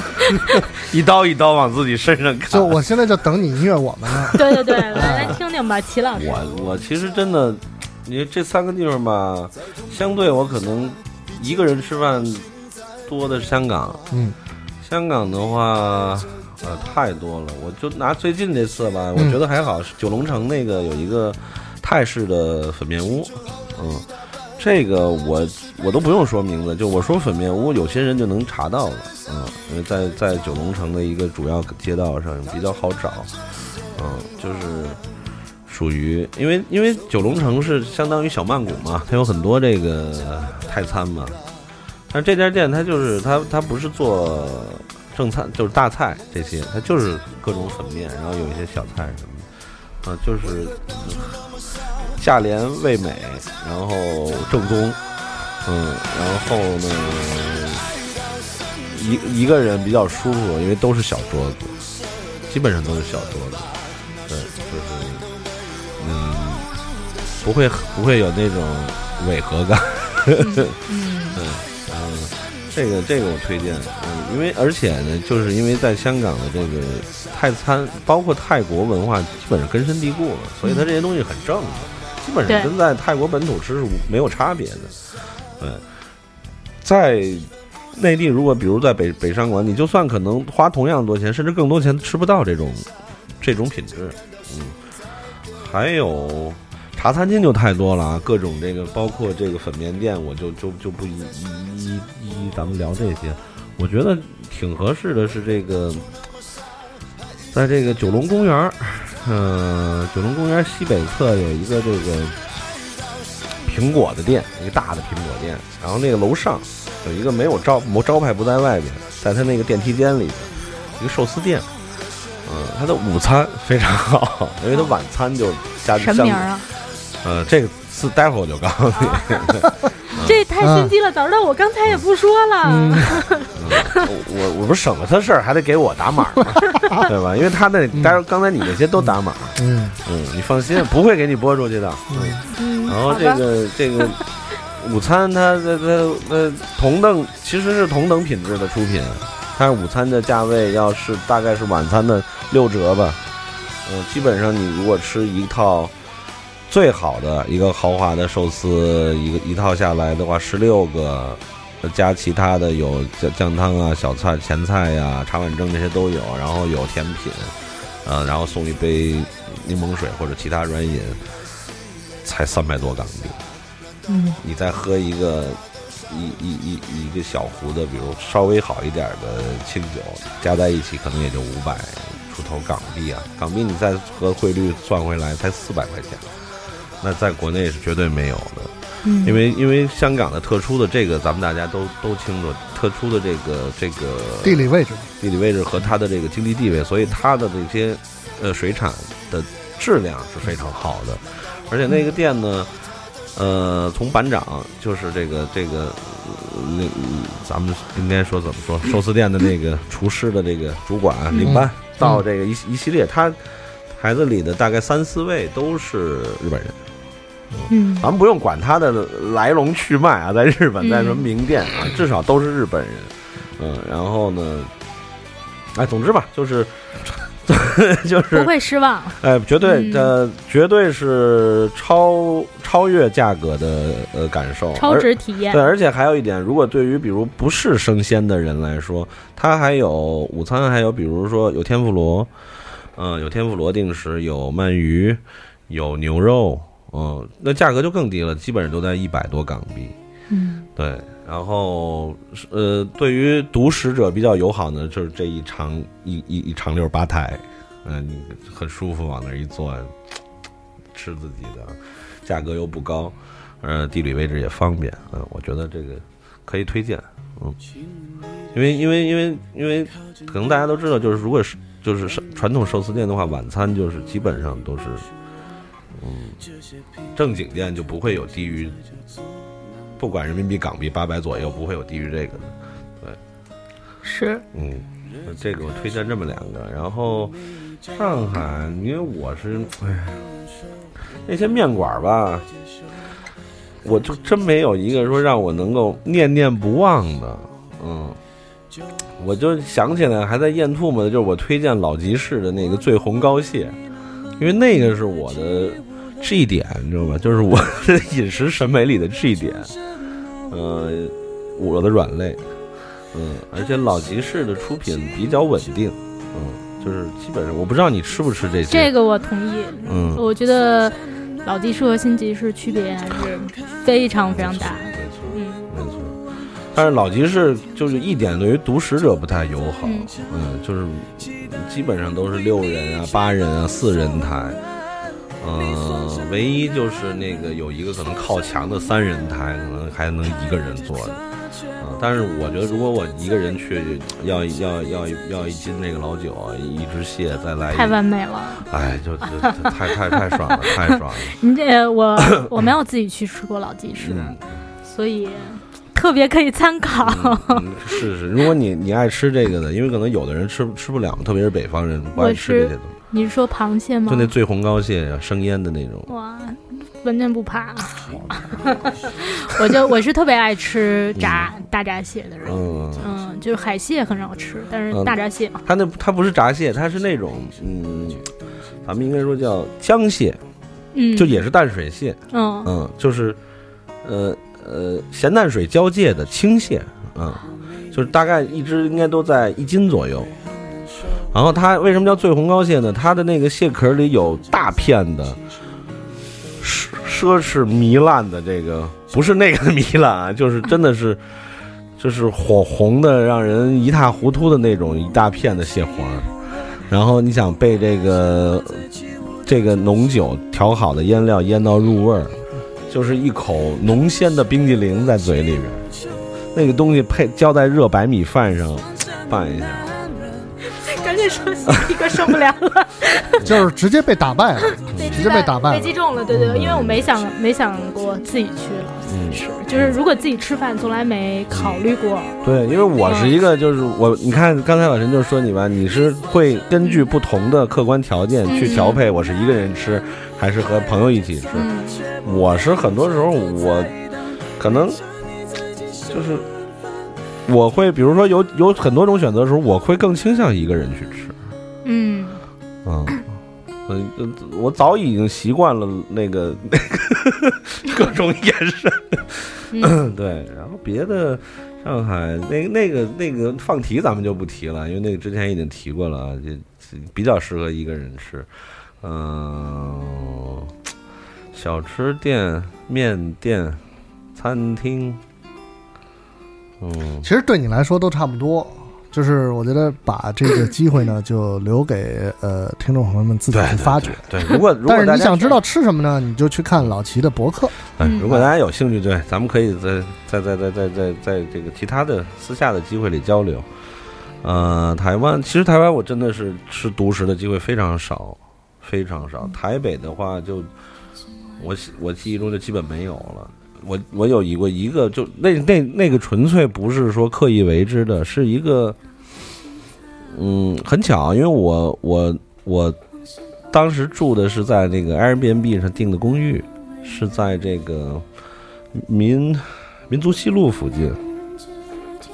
(laughs) 一刀一刀往自己身上砍。就我现在就等你虐我们呢。(laughs) 对对对，来听听吧，齐老师。我我其实真的，你这三个地方吧，相对我可能一个人吃饭多的是香港。嗯，香港的话，呃，太多了。我就拿最近这次吧，我觉得还好，九龙城那个有一个。泰式的粉面屋，嗯，这个我我都不用说名字，就我说粉面屋，有些人就能查到了，嗯，因为在在九龙城的一个主要街道上比较好找，嗯，就是属于因为因为九龙城是相当于小曼谷嘛，它有很多这个泰餐嘛，但这家店它就是它它不是做正餐，就是大菜这些，它就是各种粉面，然后有一些小菜什么的，啊，就是。价廉味美，然后正宗，嗯，然后呢，一一个人比较舒服，因为都是小桌子，基本上都是小桌子，对，就是嗯，不会不会有那种违和感，嗯，(laughs) 嗯，这个这个我推荐，嗯，因为而且呢，就是因为在香港的这个泰餐，包括泰国文化，基本上根深蒂固了，所以它这些东西很正的。基本上跟在泰国本土吃是没有差别的。对，在内地，如果比如在北北上广，你就算可能花同样多钱，甚至更多钱，吃不到这种这种品质。嗯，还有茶餐厅就太多了啊，各种这个，包括这个粉面店，我就就就不一一一一咱们聊这些。我觉得挺合适的是这个，在这个九龙公园嗯，九龙公园西北侧有一个这个苹果的店，一个大的苹果店。然后那个楼上有一个没有招招牌不在外边，在他那个电梯间里的一个寿司店。嗯，他的午餐非常好，因为他晚餐就加什么名啊？呃，这个是待会儿我就告诉你。(laughs) (laughs) 这太心机了，早知道我刚才也不说了。我我不是省了他事儿，还得给我打码吗？对吧？因为他那待会刚才你那些都打码。嗯嗯，你放心，不会给你播出去的。嗯，然后这个这个午餐，它它它它同等其实是同等品质的出品，但是午餐的价位要是大概是晚餐的六折吧。嗯，基本上你如果吃一套。最好的一个豪华的寿司，一个一套下来的话，十六个，加其他的有酱酱汤啊、小菜、前菜呀、茶碗蒸这些都有，然后有甜品，呃，然后送一杯柠檬水或者其他软饮，才三百多港币。嗯，你再喝一个一一一一个小壶的，比如稍微好一点的清酒，加在一起可能也就五百出头港币啊。港币你再和汇率算回来，才四百块钱。那在国内是绝对没有的，因为因为香港的特殊的这个，咱们大家都都清楚，特殊的这个这个地理位置，地理位置和它的这个经济地位，所以它的这些呃水产的质量是非常好的，而且那个店呢，呃，从板长就是这个这个那咱们应该说怎么说寿司店的那个厨师的这个主管领班，到这个一一系列，他孩子里的大概三四位都是日本人。嗯，咱们不用管它的来龙去脉啊，在日本在什么名店啊，至少都是日本人。嗯，然后呢，哎，总之吧，就是 (laughs) 就是不会失望。哎，绝对呃，绝对是超超越价格的呃感受，超值体验。对，而且还有一点，如果对于比如不是生鲜的人来说，它还有午餐，还有比如说有天妇罗，嗯，有天妇罗定时，有鳗鱼，有牛肉。嗯，那价格就更低了，基本上都在一百多港币。嗯，对。然后，呃，对于独食者比较友好呢，就是这一长一一一长溜吧台，嗯，很舒服，往那一坐，吃自己的，价格又不高，呃，地理位置也方便，嗯，我觉得这个可以推荐，嗯，因为因为因为因为可能大家都知道，就是如果是就是传统寿司店的话，晚餐就是基本上都是。嗯，正经店就不会有低于，不管人民币港币八百左右，不会有低于这个的，对，是，嗯，这个我推荐这么两个，然后上海，因为我是，哎，那些面馆吧，我就真没有一个说让我能够念念不忘的，嗯，我就想起来还在咽吐沫的，就是我推荐老集市的那个醉红膏蟹，因为那个是我的。G 点，你知道吗？就是我的饮食审美里的 G 点，呃，我的软肋，嗯，而且老集市的出品比较稳定，嗯，就是基本上我不知道你吃不吃这些。这个我同意，嗯，我觉得老集市和新集市区别还是非常非常大，没错，嗯，没错。但是老集市就是一点对于独食者不太友好，嗯，就是基本上都是六人啊、八人啊、四人台。嗯，唯一就是那个有一个可能靠墙的三人台，可能还能一个人坐的，啊，但是我觉得如果我一个人去，要要要要一斤那个老酒，一只蟹，再来太完美了，哎，就就太太太爽了，太爽了。(laughs) 你这我 (coughs) 我没有自己去吃过老鸡翅，所以特别可以参考。是是，如果你你爱吃这个的，因为可能有的人吃吃不了，特别是北方人不爱吃这些东西。你是说螃蟹吗？就那醉红膏蟹呀，生腌的那种。哇，完全不怕。我就我是特别爱吃炸大闸蟹的人。嗯嗯，就是海蟹很少吃，但是大闸蟹。它那它不是闸蟹，它是那种嗯，咱们应该说叫江蟹。嗯，就也是淡水蟹，嗯嗯，就是呃呃咸淡水交界的青蟹，嗯，就是大概一只应该都在一斤左右。然后它为什么叫醉红膏蟹呢？它的那个蟹壳里有大片的奢奢侈糜烂的这个，不是那个糜烂啊，就是真的是 (laughs) 就是火红的，让人一塌糊涂的那种一大片的蟹黄。然后你想被这个这个浓酒调好的腌料腌到入味儿，就是一口浓鲜的冰激凌在嘴里边，那个东西配浇在热白米饭上拌一下。一个受不了了，(laughs) 就是直接被打败了，直接被打败了，被击中了，对对，因为我没想没想过自己去了，嗯，是，就是如果自己吃饭，从来没考虑过。对，因为我是一个，就是我，你看刚才老陈就说你吧，你是会根据不同的客观条件去调配，我是一个人吃还是和朋友一起吃。我是很多时候我可能就是。我会，比如说有有很多种选择的时候，我会更倾向一个人去吃。嗯，嗯，嗯，我早已经习惯了那个那个 (laughs) 各种眼神。嗯、(coughs) 对，然后别的上海那那个那个放题咱们就不提了，因为那个之前已经提过了，就比较适合一个人吃。嗯，小吃店、面店、餐厅。嗯，其实对你来说都差不多，就是我觉得把这个机会呢，就留给呃听众朋友们自己去发掘。对，如果但是你想知道吃什么呢，你就去看老齐的博客。嗯，如果大家有兴趣，对，咱们可以在在在在在在在这个其他的私下的机会里交流。呃，台湾其实台湾我真的是吃独食的机会非常少，非常少。台北的话就我我记忆中就基本没有了。我我有一过一个，就那那那个纯粹不是说刻意为之的，是一个，嗯，很巧，因为我我我当时住的是在那个 Airbnb 上订的公寓，是在这个民民族西路附近。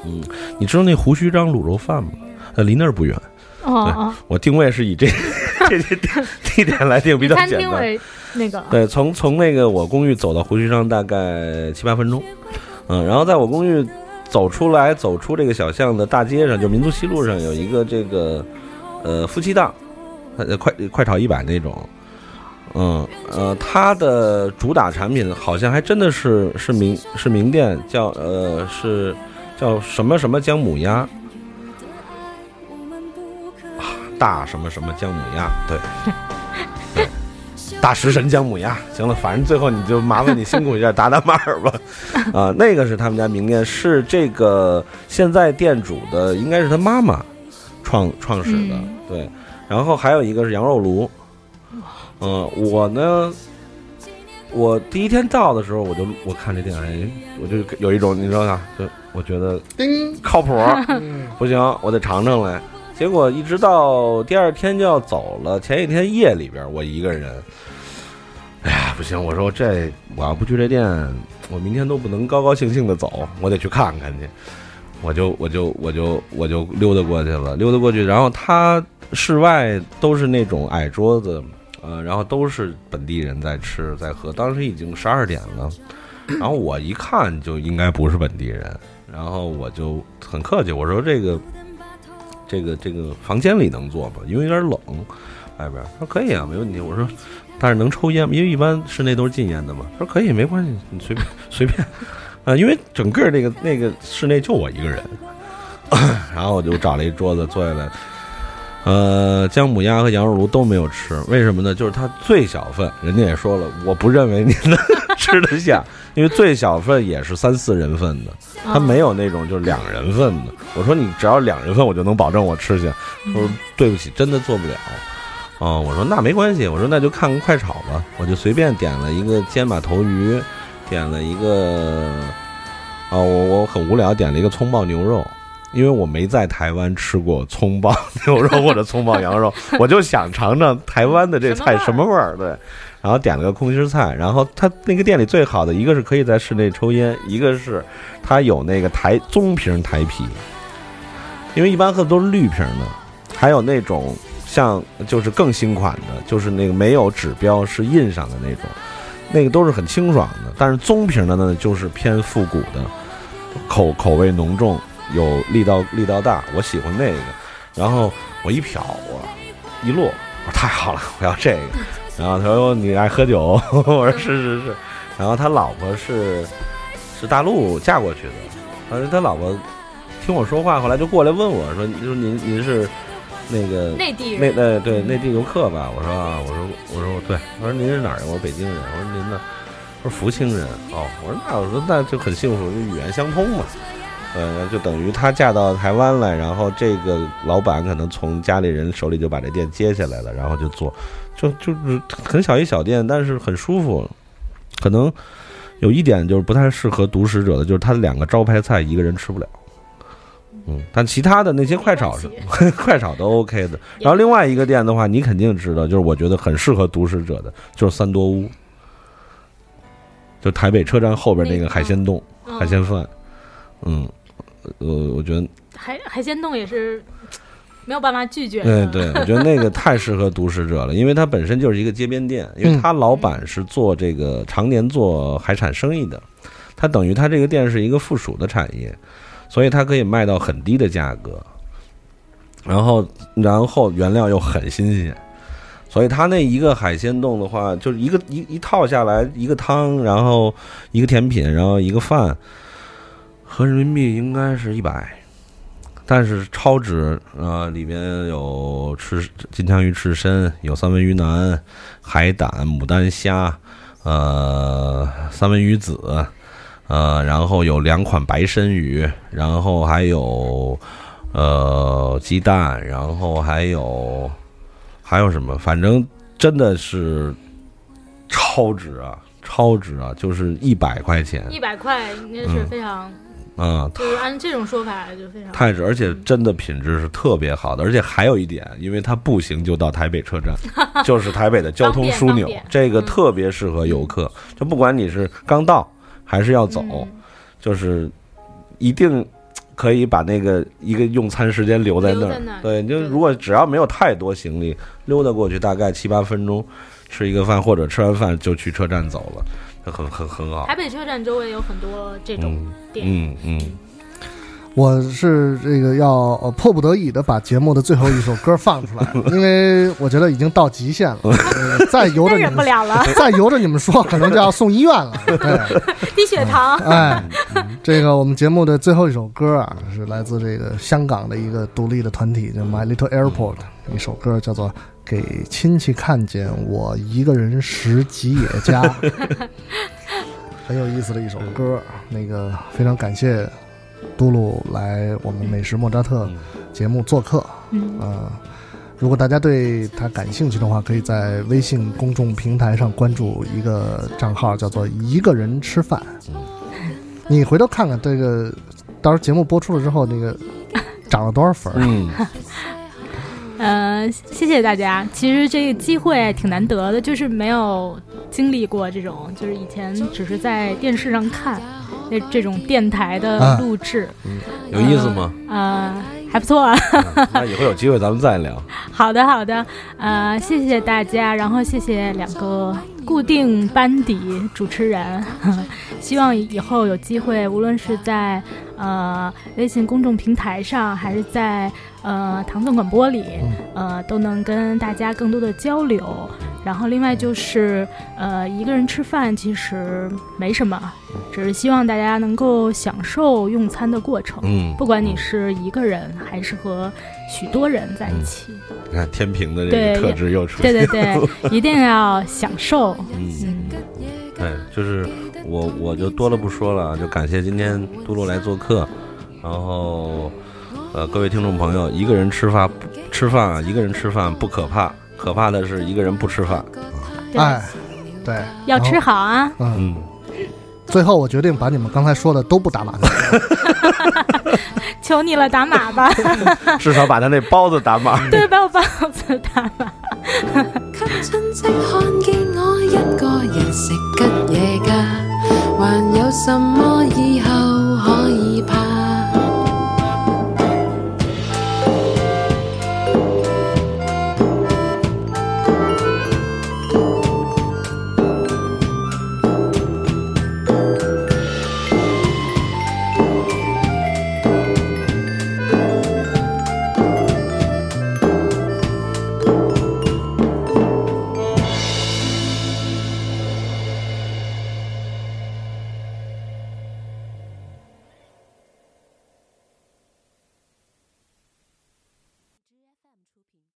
嗯，你知道那胡须张卤肉饭吗？呃，离那儿不远。哦，我定位是以这这这地点来定，比较简单。那个对，从从那个我公寓走到胡须章大概七八分钟，嗯，然后在我公寓走出来，走出这个小巷的大街上，就民族西路上有一个这个呃夫妻档，呃快快炒一百那种，嗯呃，它的主打产品好像还真的是是名是名店，叫呃是叫什么什么姜母鸭。大什么什么姜母鸭，对，大食神姜母鸭，行了，反正最后你就麻烦你辛苦一下打打码吧，啊，那个是他们家名店，是这个现在店主的应该是他妈妈创创始的，对，然后还有一个是羊肉炉，嗯，我呢，我第一天到的时候，我就我看这店，哎，我就有一种你知道啥，就我觉得靠谱，不行，我得尝尝来。结果一直到第二天就要走了，前一天夜里边我一个人，哎呀不行，我说这我要不去这店，我明天都不能高高兴兴的走，我得去看看去。我就我就我就我就溜达过去了，溜达过去，然后他室外都是那种矮桌子，呃，然后都是本地人在吃在喝，当时已经十二点了，然后我一看就应该不是本地人，然后我就很客气，我说这个。这个这个房间里能坐吗？因为有点冷，外边他说可以啊，没问题。我说，但是能抽烟吗？因为一般室内都是禁烟的嘛。他说可以，没关系，你随便 (laughs) 随便。啊，因为整个那个那个室内就我一个人，(coughs) 然后我就找了一桌子坐下来。呃，姜母鸭和羊肉炉都没有吃，为什么呢？就是它最小份，人家也说了，我不认为你能吃得下，因为最小份也是三四人份的，它没有那种就是两人份的。我说你只要两人份，我就能保证我吃下。他说对不起，真的做不了。哦，我说那没关系，我说那就看个快炒吧，我就随便点了一个煎马头鱼，点了一个，哦，我我很无聊，点了一个葱爆牛肉。因为我没在台湾吃过葱爆牛肉或者葱爆羊肉，(laughs) 我就想尝尝台湾的这菜什么味儿。对，然后点了个空心菜。然后他那个店里最好的一个是可以在室内抽烟，一个是他有那个台棕瓶台啤，因为一般喝的都是绿瓶的，还有那种像就是更新款的，就是那个没有指标是印上的那种，那个都是很清爽的。但是棕瓶的呢，就是偏复古的，口口味浓重，有力道力道大，我喜欢那个。然后我一瞟，我一落，我说太好了，我要这个。然后他说你爱喝酒，(laughs) 我说是是是。然后他老婆是是大陆嫁过去的，反正他老婆听我说话，后来就过来问我说，说您您是。那个内地内呃对内地游客吧，我说啊，我说我说对，我说您是哪儿人？我说北京人。我说您呢？说福清人。哦，我说那我说那就很幸福，就语言相通嘛。呃，就等于她嫁到台湾来，然后这个老板可能从家里人手里就把这店接下来了，然后就做，就就是很小一小店，但是很舒服。可能有一点就是不太适合独食者的，就是他的两个招牌菜一个人吃不了。嗯，但其他的那些快炒是 (laughs) 快炒都 OK 的。然后另外一个店的话，你肯定知道，就是我觉得很适合独食者的，就是三多屋，就台北车站后边那个海鲜冻、海鲜饭。嗯，呃，我觉得海海鲜冻也是没有办法拒绝。对对，我觉得那个太适合独食者了，因为它本身就是一个街边店，因为他老板是做这个常年做海产生意的，他等于他这个店是一个附属的产业。所以它可以卖到很低的价格，然后然后原料又很新鲜，所以它那一个海鲜冻的话，就是一个一一套下来，一个汤，然后一个甜品，然后一个饭，合人民币应该是一百，但是超值啊！里面有吃金枪鱼刺身，有三文鱼腩、海胆、牡丹虾，呃，三文鱼子。呃，然后有两款白参鱼，然后还有呃鸡蛋，然后还有还有什么？反正真的是超值啊，超值啊！就是一百块钱，一百块应该是非常啊，就是按这种说法就非常太值，而且真的品质是特别好的，而且还有一点，因为它步行就到台北车站，(laughs) 就是台北的交通枢纽，这个特别适合游客，就不管你是刚到。还是要走，就是一定可以把那个一个用餐时间留在那儿。对，就如果只要没有太多行李，溜达过去大概七八分钟，吃一个饭或者吃完饭就去车站走了，很很很好。台北车站周围有很多这种店。嗯嗯。我是这个要迫不得已的把节目的最后一首歌放出来，(laughs) 因为我觉得已经到极限了，(laughs) 再由着你们 (laughs) 再由着你们说，可能就要送医院了。对，低血糖。哎，这个我们节目的最后一首歌啊，是来自这个香港的一个独立的团体，叫 My Little Airport，一首歌叫做《给亲戚看见我一个人食吉野家》，很有意思的一首歌。那个非常感谢。嘟噜来我们美食莫扎特节目做客，嗯，如果大家对他感兴趣的话，可以在微信公众平台上关注一个账号，叫做“一个人吃饭”。你回头看看这个，到时候节目播出了之后，那个 (laughs) 涨了多少粉？嗯，(laughs) 呃，谢谢大家。其实这个机会挺难得的，就是没有经历过这种，就是以前只是在电视上看。那这种电台的录制，有意思吗？啊，还不错。那以后有机会咱们再聊。(laughs) 好的，好的。呃，谢谢大家，然后谢谢两个固定班底主持人。(laughs) 希望以后有机会，无论是在呃微信公众平台上，还是在呃唐宋广播里，呃，都能跟大家更多的交流。然后另外就是，呃，一个人吃饭其实没什么，只是希望大家能够享受用餐的过程。嗯，不管你是一个人还是和许多人在一起。你看天平的这个特质又出现。对对对，(laughs) 一定要享受。嗯，对，就是我我就多了不说了，就感谢今天嘟噜来做客，然后呃各位听众朋友，一个人吃饭吃饭啊，一个人吃饭不可怕。可怕的是一个人不吃饭，哎，对，要吃好啊。嗯，最后我决定把你们刚才说的都不打码，(laughs) 求你了，打码吧。(laughs) 至少把他那包子打码。对，把我包子打码。